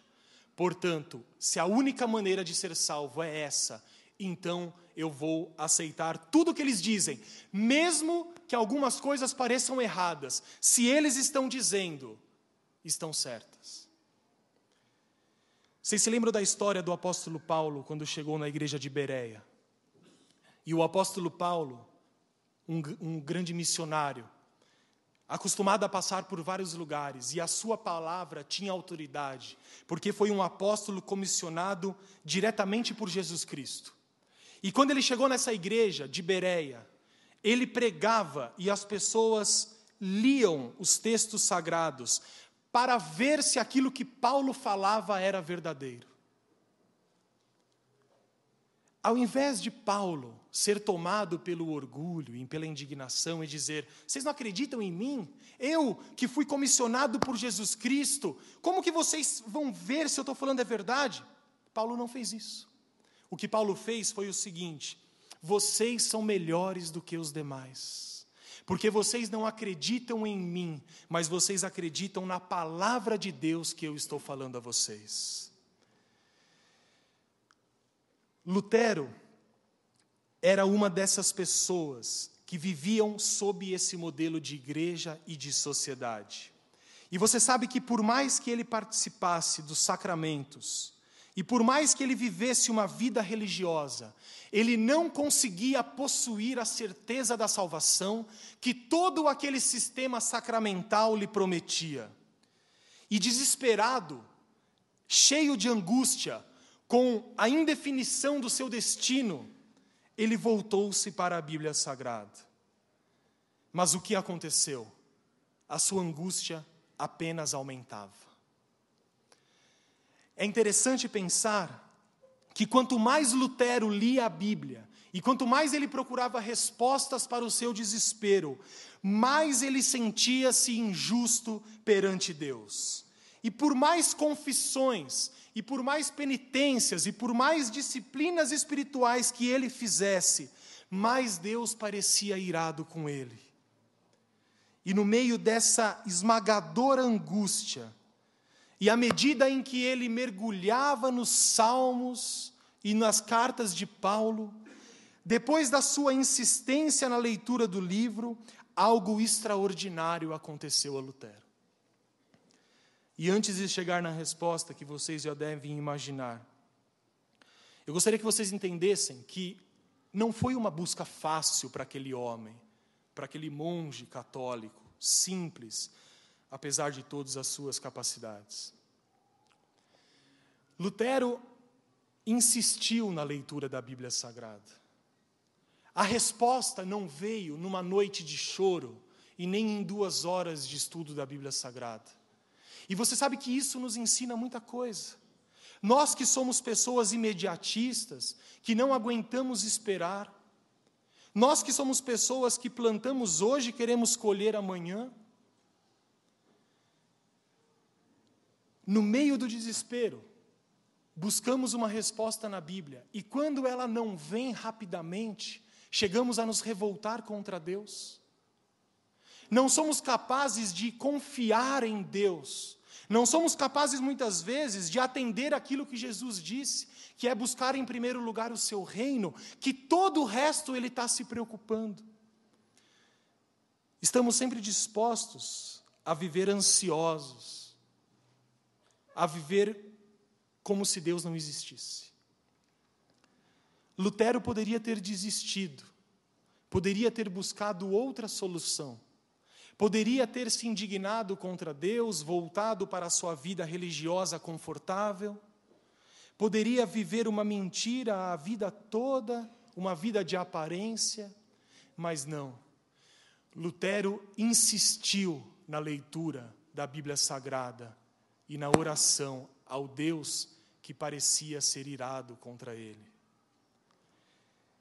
[SPEAKER 1] Portanto, se a única maneira de ser salvo é essa, então eu vou aceitar tudo o que eles dizem, mesmo que algumas coisas pareçam erradas, se eles estão dizendo, estão certas. Vocês se lembram da história do apóstolo Paulo quando chegou na igreja de Bereia? E o apóstolo Paulo, um, um grande missionário, acostumado a passar por vários lugares, e a sua palavra tinha autoridade, porque foi um apóstolo comissionado diretamente por Jesus Cristo. E quando ele chegou nessa igreja de Bereia, ele pregava e as pessoas liam os textos sagrados, para ver se aquilo que Paulo falava era verdadeiro. Ao invés de Paulo ser tomado pelo orgulho e pela indignação e dizer: Vocês não acreditam em mim? Eu que fui comissionado por Jesus Cristo, como que vocês vão ver se eu estou falando é verdade? Paulo não fez isso. O que Paulo fez foi o seguinte: Vocês são melhores do que os demais porque vocês não acreditam em mim, mas vocês acreditam na palavra de Deus que eu estou falando a vocês. Lutero era uma dessas pessoas que viviam sob esse modelo de igreja e de sociedade. E você sabe que, por mais que ele participasse dos sacramentos, e por mais que ele vivesse uma vida religiosa, ele não conseguia possuir a certeza da salvação que todo aquele sistema sacramental lhe prometia. E desesperado, cheio de angústia, com a indefinição do seu destino, ele voltou-se para a Bíblia Sagrada. Mas o que aconteceu? A sua angústia apenas aumentava. É interessante pensar que quanto mais Lutero lia a Bíblia e quanto mais ele procurava respostas para o seu desespero, mais ele sentia-se injusto perante Deus. E por mais confissões, e por mais penitências, e por mais disciplinas espirituais que ele fizesse, mais Deus parecia irado com ele. E no meio dessa esmagadora angústia, e à medida em que ele mergulhava nos salmos e nas cartas de Paulo, depois da sua insistência na leitura do livro, algo extraordinário aconteceu a Lutero. E antes de chegar na resposta que vocês já devem imaginar, eu gostaria que vocês entendessem que não foi uma busca fácil para aquele homem, para aquele monge católico, simples, apesar de todas as suas capacidades. Lutero insistiu na leitura da Bíblia Sagrada. A resposta não veio numa noite de choro e nem em duas horas de estudo da Bíblia Sagrada. E você sabe que isso nos ensina muita coisa. Nós que somos pessoas imediatistas, que não aguentamos esperar, nós que somos pessoas que plantamos hoje e queremos colher amanhã, no meio do desespero, buscamos uma resposta na Bíblia e quando ela não vem rapidamente, chegamos a nos revoltar contra Deus. Não somos capazes de confiar em Deus, Não somos capazes muitas vezes de atender aquilo que Jesus disse, que é buscar em primeiro lugar o seu reino, que todo o resto ele está se preocupando. Estamos sempre dispostos a viver ansiosos, a viver como se Deus não existisse. Lutero poderia ter desistido, poderia ter buscado outra solução, poderia ter se indignado contra Deus, voltado para a sua vida religiosa confortável, poderia viver uma mentira a vida toda, uma vida de aparência, mas não. Lutero insistiu na leitura da Bíblia Sagrada e na oração ao Deus que parecia ser irado contra ele.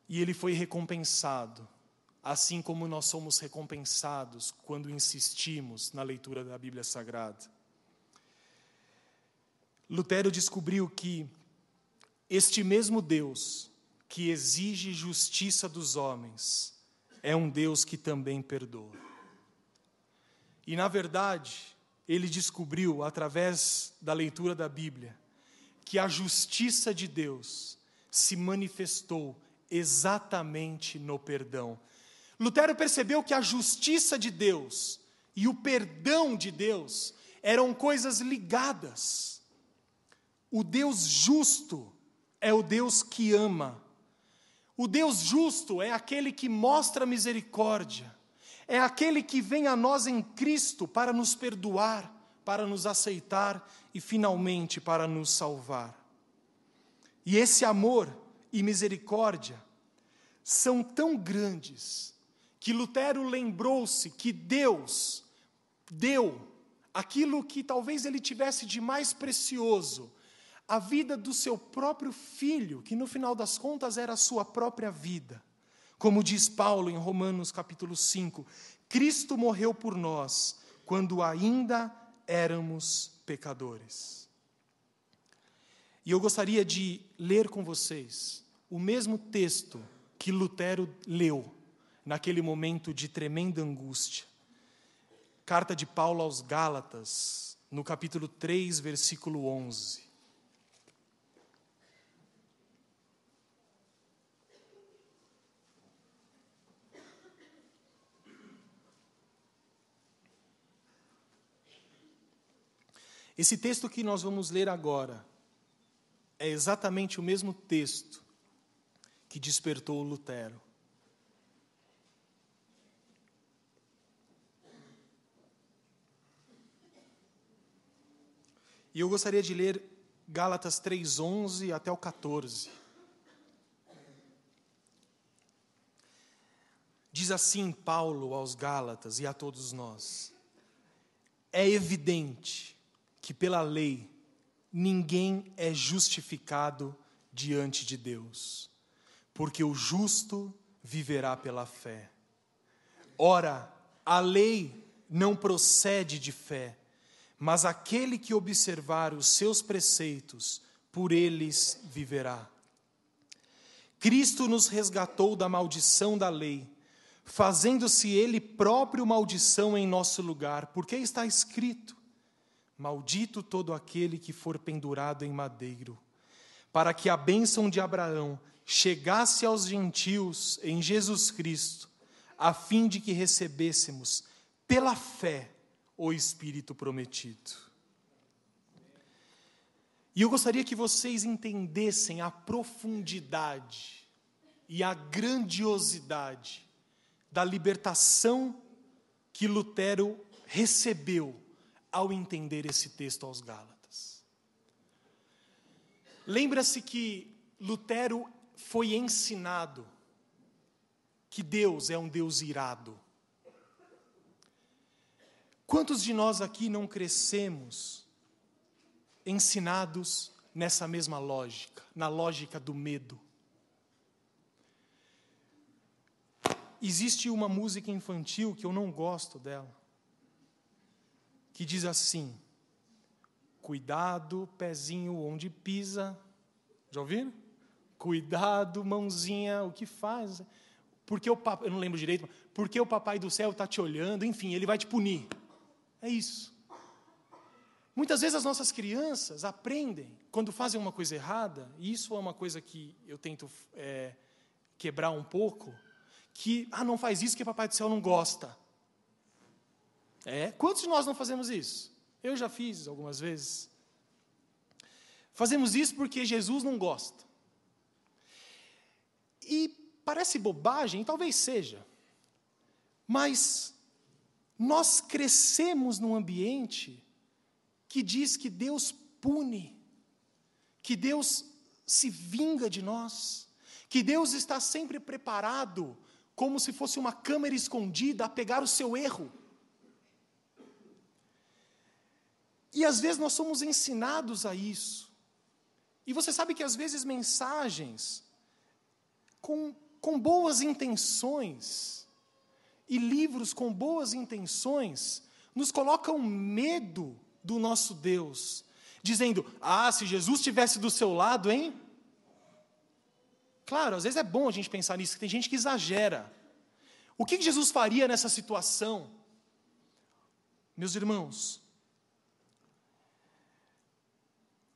[SPEAKER 1] E ele foi recompensado, assim como nós somos recompensados quando insistimos na leitura da Bíblia Sagrada. Lutero descobriu que este mesmo Deus que exige justiça dos homens é um Deus que também perdoa. E, na verdade, ele descobriu, através da leitura da Bíblia, que a justiça de Deus se manifestou exatamente no perdão. Lutero percebeu que a justiça de Deus e o perdão de Deus eram coisas ligadas. O Deus justo é o Deus que ama. O Deus justo é aquele que mostra misericórdia, é aquele que vem a nós em Cristo para nos perdoar, para nos aceitar e finalmente para nos salvar. E esse amor e misericórdia são tão grandes que Lutero lembrou-se que Deus deu aquilo que talvez ele tivesse de mais precioso, a vida do seu próprio filho, que no final das contas era a sua própria vida. Como diz Paulo em Romanos capítulo 5, Cristo morreu por nós quando ainda éramos pecadores. E eu gostaria de ler com vocês o mesmo texto que Lutero leu naquele momento de tremenda angústia. Carta de Paulo aos Gálatas, no capítulo 3, versículo 11. Esse texto que nós vamos ler agora é exatamente o mesmo texto que despertou Lutero. E eu gostaria de ler Gálatas 3:11 até o 14. Diz assim Paulo aos Gálatas e a todos nós: É evidente que pela lei ninguém é justificado diante de Deus porque o justo viverá pela fé. Ora, a lei não procede de fé, mas aquele que observar os seus preceitos, por eles viverá. Cristo nos resgatou da maldição da lei, fazendo-se Ele próprio maldição em nosso lugar, porque está escrito: Maldito todo aquele que for pendurado em madeiro, para que a bênção de Abraão chegasse aos gentios em Jesus Cristo, a fim de que recebêssemos, pela fé, o Espírito prometido. E eu gostaria que vocês entendessem a profundidade e a grandiosidade da libertação que Lutero recebeu ao entender esse texto aos Gálatas. Lembra-se que Lutero foi ensinado que Deus é um Deus irado. Quantos de nós aqui não crescemos ensinados nessa mesma lógica, na lógica do medo? Existe uma música infantil que eu não gosto dela, que diz assim: Cuidado, pezinho onde pisa. Já ouviram? Cuidado, mãozinha, o que faz? Porque o papai, eu não lembro direito, porque o papai do céu está te olhando, enfim, ele vai te punir. É isso. Muitas vezes as nossas crianças aprendem, quando fazem uma coisa errada, e isso é uma coisa que eu tento é, quebrar um pouco, que, ah, não faz isso que Papai do Céu não gosta. É, quantos de nós não fazemos isso? Eu já fiz algumas vezes. Fazemos isso porque Jesus não gosta. E parece bobagem, talvez seja, mas nós crescemos num ambiente que diz que Deus pune, que Deus se vinga de nós, que Deus está sempre preparado, como se fosse uma câmera escondida, a pegar o seu erro. E às vezes nós somos ensinados a isso. E você sabe que às vezes mensagens com, com boas intenções e livros com boas intenções nos colocam medo do nosso Deus, dizendo: Ah, se Jesus estivesse do seu lado, hein? Claro, às vezes é bom a gente pensar nisso, tem gente que exagera. O que Jesus faria nessa situação? Meus irmãos,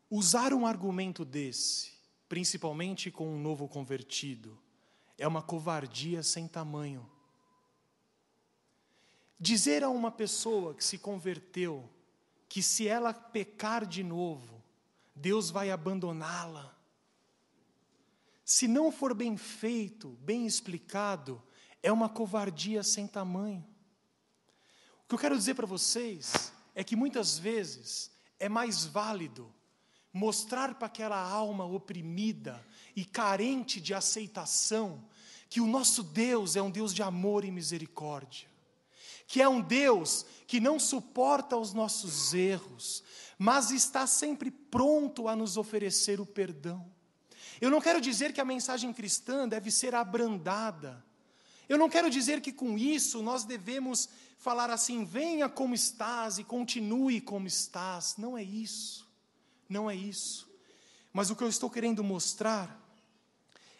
[SPEAKER 1] usar um argumento desse, principalmente com um novo convertido, é uma covardia sem tamanho. Dizer a uma pessoa que se converteu que se ela pecar de novo, Deus vai abandoná-la. Se não for bem feito, bem explicado, é uma covardia sem tamanho. O que eu quero dizer para vocês é que muitas vezes é mais válido mostrar para aquela alma oprimida e carente de aceitação que o nosso Deus é um Deus de amor e misericórdia, que é um Deus que não suporta os nossos erros, mas está sempre pronto a nos oferecer o perdão. Eu não quero dizer que a mensagem cristã deve ser abrandada. Eu não quero dizer que com isso nós devemos falar assim, venha como estás e continue como estás. Não é isso. Não é isso. Mas o que eu estou querendo mostrar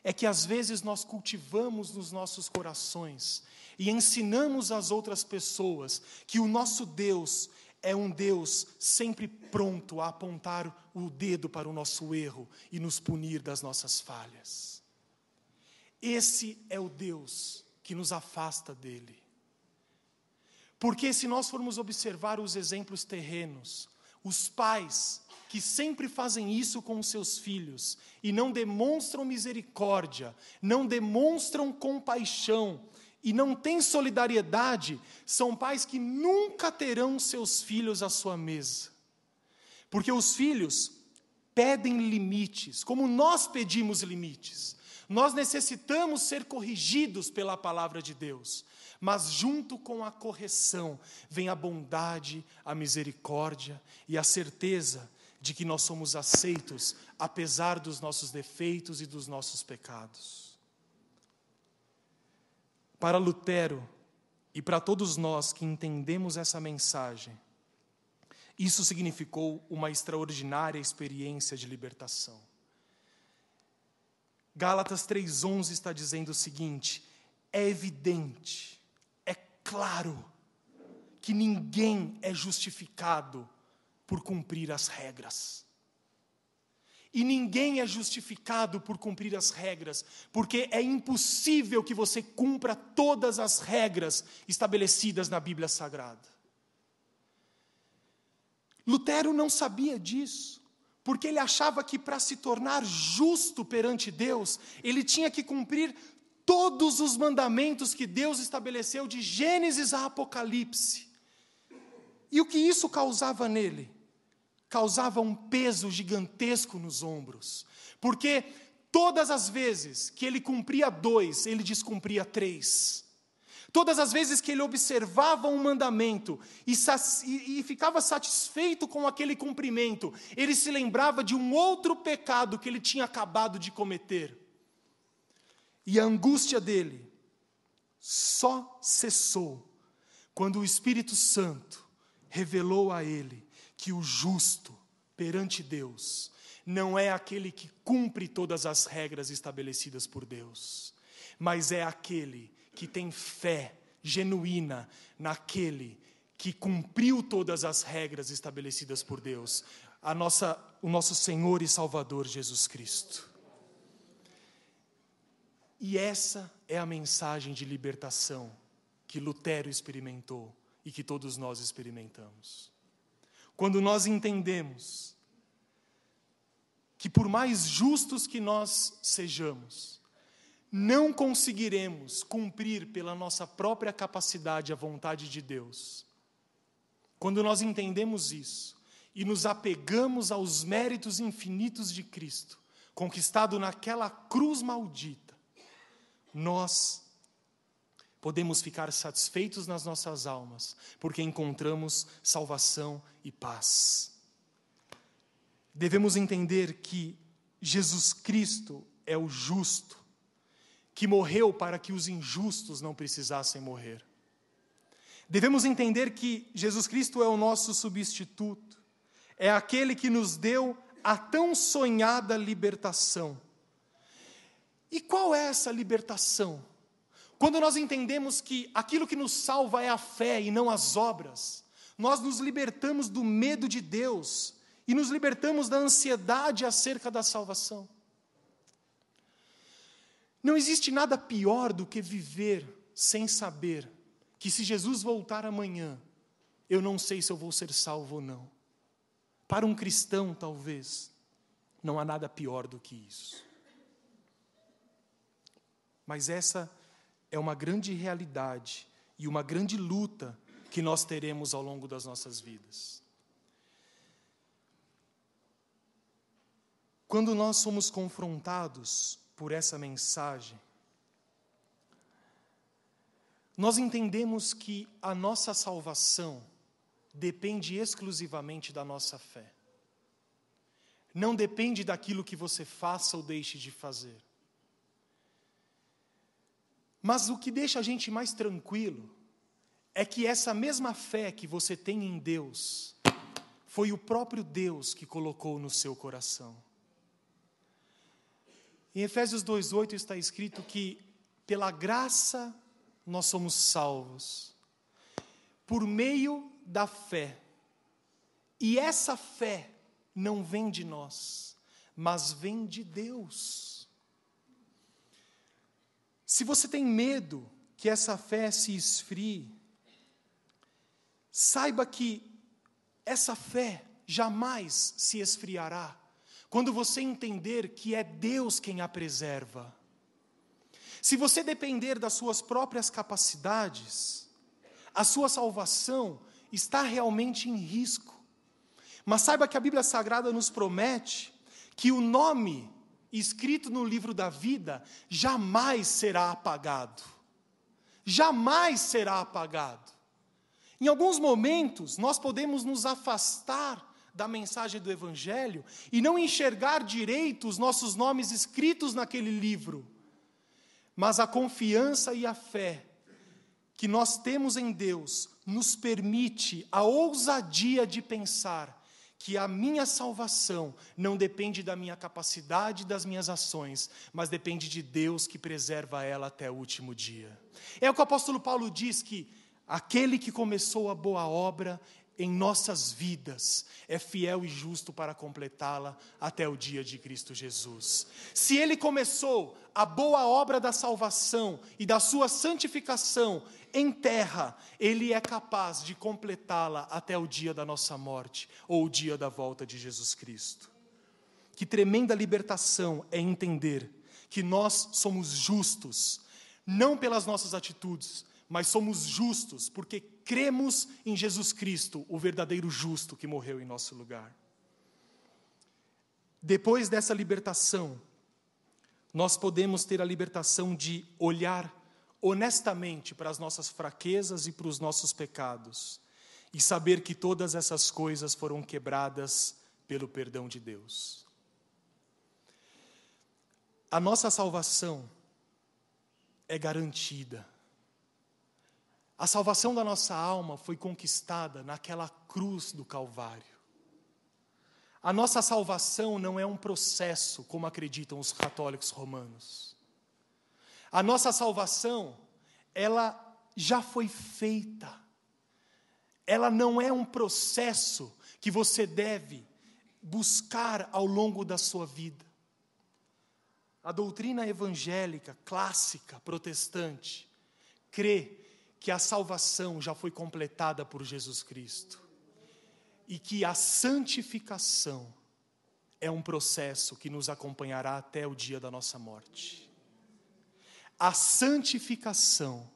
[SPEAKER 1] é que às vezes nós cultivamos nos nossos corações e ensinamos às outras pessoas que o nosso Deus é um Deus sempre pronto a apontar o dedo para o nosso erro e nos punir das nossas falhas. Esse é o Deus que nos afasta dele. Porque se nós formos observar os exemplos terrenos, os pais que sempre fazem isso com seus filhos e não demonstram misericórdia, não demonstram compaixão e não têm solidariedade, são pais que nunca terão seus filhos à sua mesa. Porque os filhos pedem limites, como nós pedimos limites. Nós necessitamos ser corrigidos pela palavra de Deus, mas junto com a correção vem a bondade, a misericórdia e a certeza de que nós somos aceitos apesar dos nossos defeitos e dos nossos pecados. Para Lutero e para todos nós que entendemos essa mensagem, isso significou uma extraordinária experiência de libertação. Gálatas 3:11 está dizendo o seguinte: é evidente, é claro que ninguém é justificado por cumprir as regras. E ninguém é justificado por cumprir as regras, porque é impossível que você cumpra todas as regras estabelecidas na Bíblia Sagrada. Lutero não sabia disso, porque ele achava que para se tornar justo perante Deus, ele tinha que cumprir todos os mandamentos que Deus estabeleceu de Gênesis a Apocalipse. E o que isso causava nele? Causava um peso gigantesco nos ombros, porque todas as vezes que ele cumpria dois, ele descumpria três. Todas as vezes que ele observava um mandamento e, e, e, ficava satisfeito com aquele cumprimento, ele se lembrava de um outro pecado que ele tinha acabado de cometer. E a angústia dele só cessou quando o Espírito Santo revelou a ele que o justo perante Deus não é aquele que cumpre todas as regras estabelecidas por Deus, mas é aquele que tem fé genuína naquele que cumpriu todas as regras estabelecidas por Deus, a nossa, o nosso Senhor e Salvador Jesus Cristo. E essa é a mensagem de libertação que Lutero experimentou e que todos nós experimentamos. Quando nós entendemos que, por mais justos que nós sejamos, não conseguiremos cumprir pela nossa própria capacidade a vontade de Deus. Quando nós entendemos isso e nos apegamos aos méritos infinitos de Cristo, conquistado naquela cruz maldita, nós podemos ficar satisfeitos nas nossas almas, porque encontramos salvação e paz. Devemos entender que Jesus Cristo é o justo, que morreu para que os injustos não precisassem morrer. Devemos entender que Jesus Cristo é o nosso substituto, é aquele que nos deu a tão sonhada libertação. E qual é essa libertação? Quando nós entendemos que aquilo que nos salva é a fé e não as obras, nós nos libertamos do medo de Deus e nos libertamos da ansiedade acerca da salvação. Não existe nada pior do que viver sem saber que se Jesus voltar amanhã, eu não sei se eu vou ser salvo ou não. Para um cristão, talvez, não há nada pior do que isso. Mas essa é uma grande realidade e uma grande luta que nós teremos ao longo das nossas vidas. Quando nós somos confrontados por essa mensagem, nós entendemos que a nossa salvação depende exclusivamente da nossa fé. Não depende daquilo que você faça ou deixe de fazer. Mas o que deixa a gente mais tranquilo é que essa mesma fé que você tem em Deus foi o próprio Deus que colocou no seu coração. Em Efésios 2:8 está escrito que pela graça nós somos salvos por meio da fé. E essa fé não vem de nós, mas vem de Deus. Se você tem medo que essa fé se esfrie, saiba que essa fé jamais se esfriará quando você entender que é Deus quem a preserva. Se você depender das suas próprias capacidades, a sua salvação está realmente em risco. Mas saiba que a Bíblia Sagrada nos promete que o nome escrito no livro da vida jamais será apagado. Jamais será apagado. Em alguns momentos, nós podemos nos afastar da mensagem do Evangelho e não enxergar direito os nossos nomes escritos naquele livro. Mas a confiança e a fé que nós temos em Deus nos permite a ousadia de pensar que a minha salvação não depende da minha capacidade e das minhas ações, mas depende de Deus que preserva ela até o último dia. É o que o apóstolo Paulo diz que aquele que começou a boa obra em nossas vidas é fiel e justo para completá-la até o dia de Cristo Jesus. Se ele começou a boa obra da salvação e da sua santificação em terra, ele é capaz de completá-la até o dia da nossa morte ou o dia da volta de Jesus Cristo. Que tremenda libertação é entender que nós somos justos, não pelas nossas atitudes, mas somos justos porque cremos em Jesus Cristo, o verdadeiro justo que morreu em nosso lugar. Depois dessa libertação, nós podemos ter a libertação de olhar honestamente para as nossas fraquezas e para os nossos pecados e saber que todas essas coisas foram quebradas pelo perdão de Deus. A nossa salvação é garantida a salvação da nossa alma foi conquistada naquela cruz do Calvário. A nossa salvação não é um processo, como acreditam os católicos romanos. A nossa salvação, ela já foi feita. ela não é um processo que você deve buscar ao longo da sua vida. A doutrina evangélica clássica protestante crê que a salvação já foi completada por Jesus Cristo e que a santificação é um processo que nos acompanhará até o dia da nossa morte. A santificação,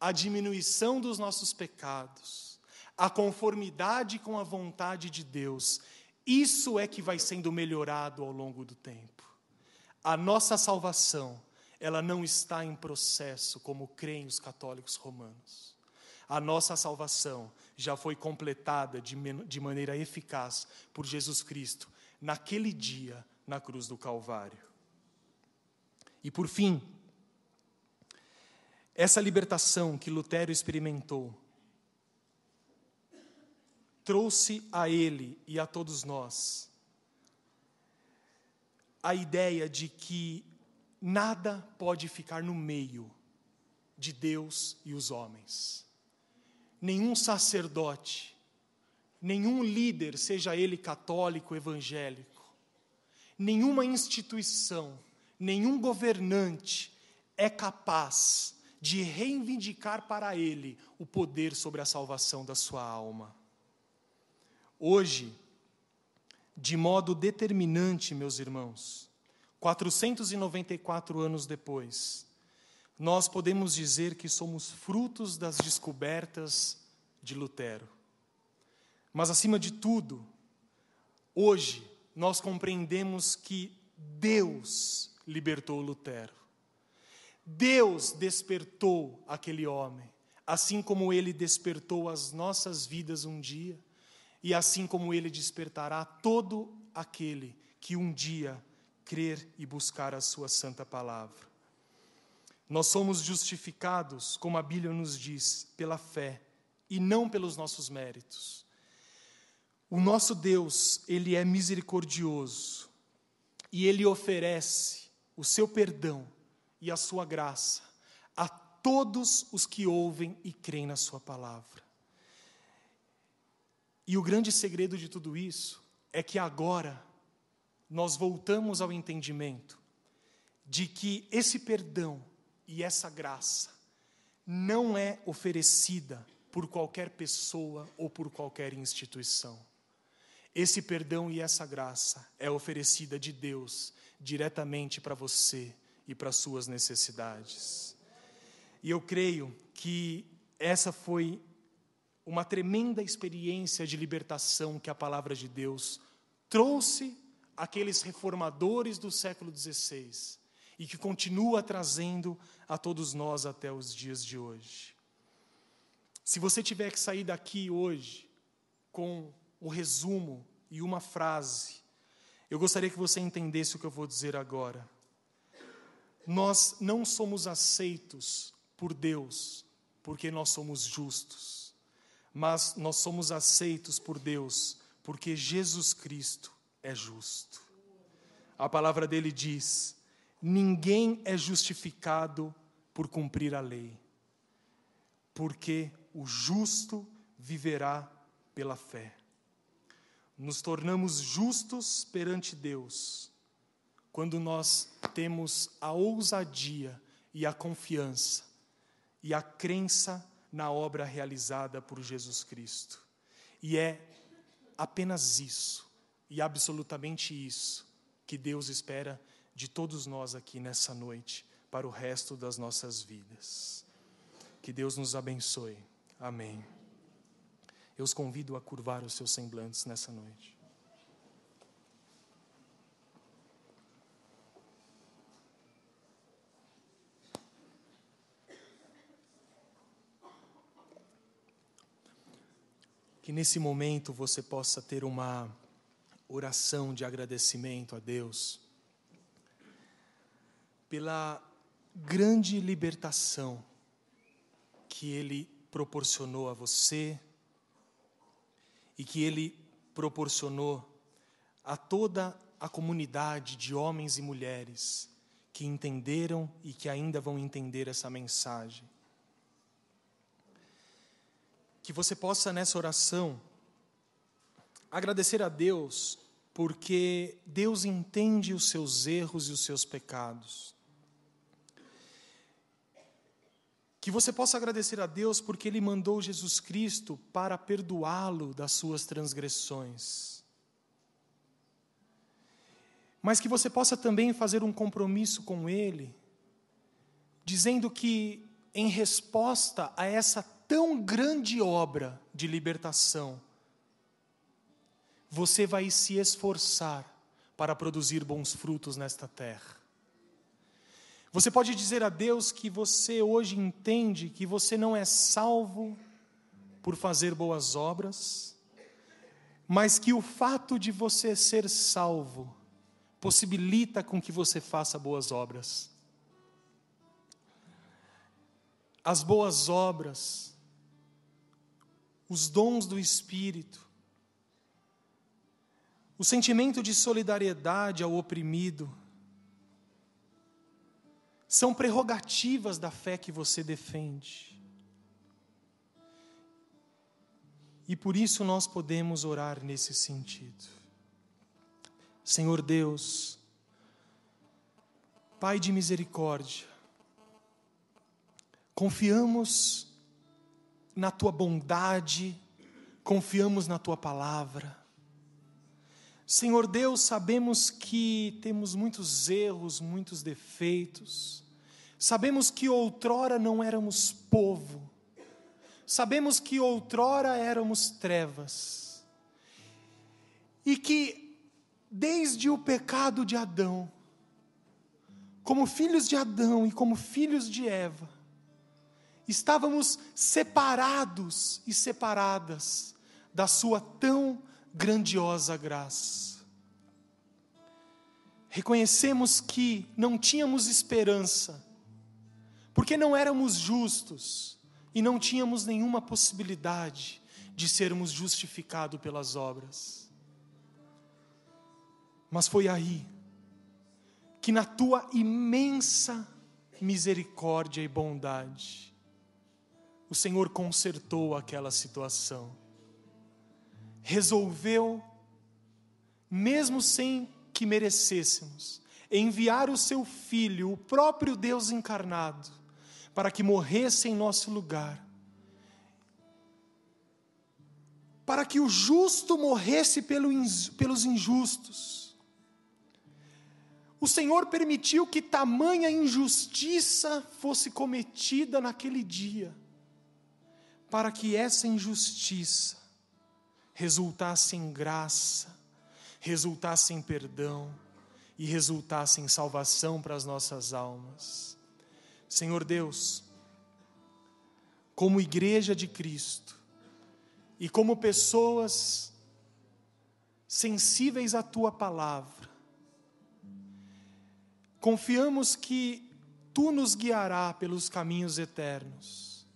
[SPEAKER 1] a diminuição dos nossos pecados, a conformidade com a vontade de Deus, isso é que vai sendo melhorado ao longo do tempo. A nossa salvação, ela não está em processo como creem os católicos romanos. A nossa salvação já foi completada de, de maneira eficaz por Jesus Cristo naquele dia na cruz do Calvário. E por fim, essa libertação que Lutero experimentou trouxe a ele e a todos nós a ideia de que nada pode ficar no meio de Deus e os homens. Nenhum sacerdote, nenhum líder, seja ele católico, evangélico, nenhuma instituição, nenhum governante é capaz de reivindicar para ele o poder sobre a salvação da sua alma. Hoje, de modo determinante, meus irmãos, 494 anos depois, nós podemos dizer que somos frutos das descobertas de Lutero. Mas, acima de tudo, hoje nós compreendemos que Deus libertou Lutero. Deus despertou aquele homem, assim como ele despertou as nossas vidas um dia, e assim como ele despertará todo aquele que um dia crer e buscar a sua santa palavra. Nós somos justificados, como a Bíblia nos diz, pela fé e não pelos nossos méritos. O nosso Deus, ele é misericordioso e ele oferece o seu perdão e a sua graça a todos os que ouvem e creem na sua palavra. E o grande segredo de tudo isso é que agora nós voltamos ao entendimento de que esse perdão e essa graça não é oferecida por qualquer pessoa ou por qualquer instituição. Esse perdão e essa graça é oferecida de Deus diretamente para você e para suas necessidades. E eu creio que essa foi uma tremenda experiência de libertação que a palavra de Deus trouxe àqueles reformadores do século XVI e que continua trazendo a todos nós até os dias de hoje. Se você tiver que sair daqui hoje com o resumo e uma frase. Eu gostaria que você entendesse o que eu vou dizer agora. Nós não somos aceitos por Deus porque nós somos justos, mas nós somos aceitos por Deus porque Jesus Cristo é justo. A palavra dele diz: ninguém é justificado por cumprir a lei, porque o justo viverá pela fé nos tornamos justos perante Deus quando nós temos a ousadia e a confiança e a crença na obra realizada por Jesus Cristo. E é apenas isso, e absolutamente isso, que Deus espera de todos nós aqui nessa noite, para o resto das nossas vidas. Que Deus nos abençoe. Amém. Eu os convido a curvar os seus semblantes nessa noite. Que nesse momento você possa ter uma oração de agradecimento a Deus pela grande libertação que Ele proporcionou a você e que ele proporcionou a toda a comunidade de homens e mulheres que entenderam e que ainda vão entender essa mensagem. que você possa nessa oração agradecer a Deus porque Deus entende os seus erros e os seus pecados. Que você possa agradecer a Deus porque Ele mandou Jesus Cristo para perdoá-lo das suas transgressões. Mas que você possa também fazer um compromisso com Ele, dizendo que, em resposta a essa tão grande obra de libertação, você vai se esforçar para produzir bons frutos nesta terra. Você pode dizer a Deus que você hoje entende que você não é salvo por fazer boas obras, mas que o fato de você ser salvo possibilita com que você faça boas obras. As boas obras, os dons do Espírito, o sentimento de solidariedade ao oprimido, são prerrogativas da fé que você defende. E por isso nós podemos orar nesse sentido. Senhor Deus, Pai de misericórdia, confiamos na tua bondade, confiamos na tua palavra. Senhor Deus, sabemos que temos muitos erros, muitos defeitos. Sabemos que outrora não éramos povo. Sabemos que outrora éramos trevas. E que desde o pecado de Adão, como filhos de Adão e como filhos de Eva, estávamos separados e separadas da Sua tão grandiosa graça. Reconhecemos que não tínhamos esperança, porque não éramos justos e não tínhamos nenhuma possibilidade de sermos justificados pelas obras. Mas foi aí que, na tua imensa misericórdia e bondade, o Senhor consertou aquela situação resolveu, mesmo sem que merecêssemos, enviar o seu Filho, o próprio Deus encarnado, para que morresse em nosso lugar, para que o justo morresse pelos injustos. O Senhor permitiu que tamanha injustiça fosse cometida naquele dia, para que essa injustiça resultasse em graça, resultasse em perdão e resultasse em salvação para as nossas almas. Senhor Deus, como igreja de Cristo e como pessoas sensíveis à tua palavra, confiamos que tu nos guiará pelos caminhos eternos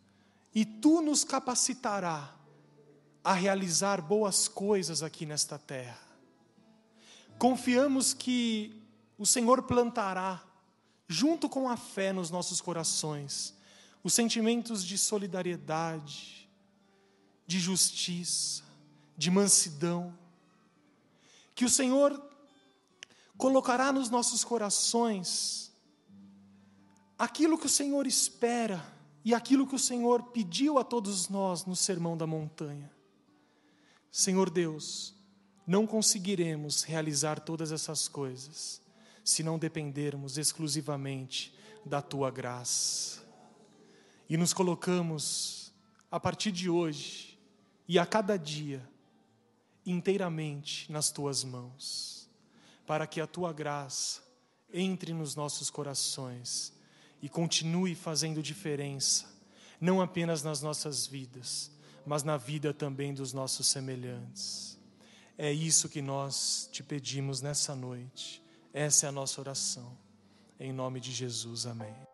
[SPEAKER 1] e tu nos capacitará a realizar boas coisas aqui nesta terra. Confiamos que o Senhor plantará, junto com a fé nos nossos corações, os sentimentos de solidariedade, de justiça, de mansidão, que o Senhor colocará nos nossos corações aquilo que o Senhor espera e aquilo que o Senhor pediu a todos nós no Sermão da Montanha. Senhor Deus, não conseguiremos realizar todas essas coisas se não dependermos exclusivamente da tua graça. E nos colocamos, a partir de hoje e a cada dia, inteiramente nas tuas mãos, para que a tua graça entre nos nossos corações e continue fazendo diferença, não apenas nas nossas vidas, mas na vida também dos nossos semelhantes. É isso que nós te pedimos nessa noite. Essa é a nossa oração. Em nome de Jesus, amém.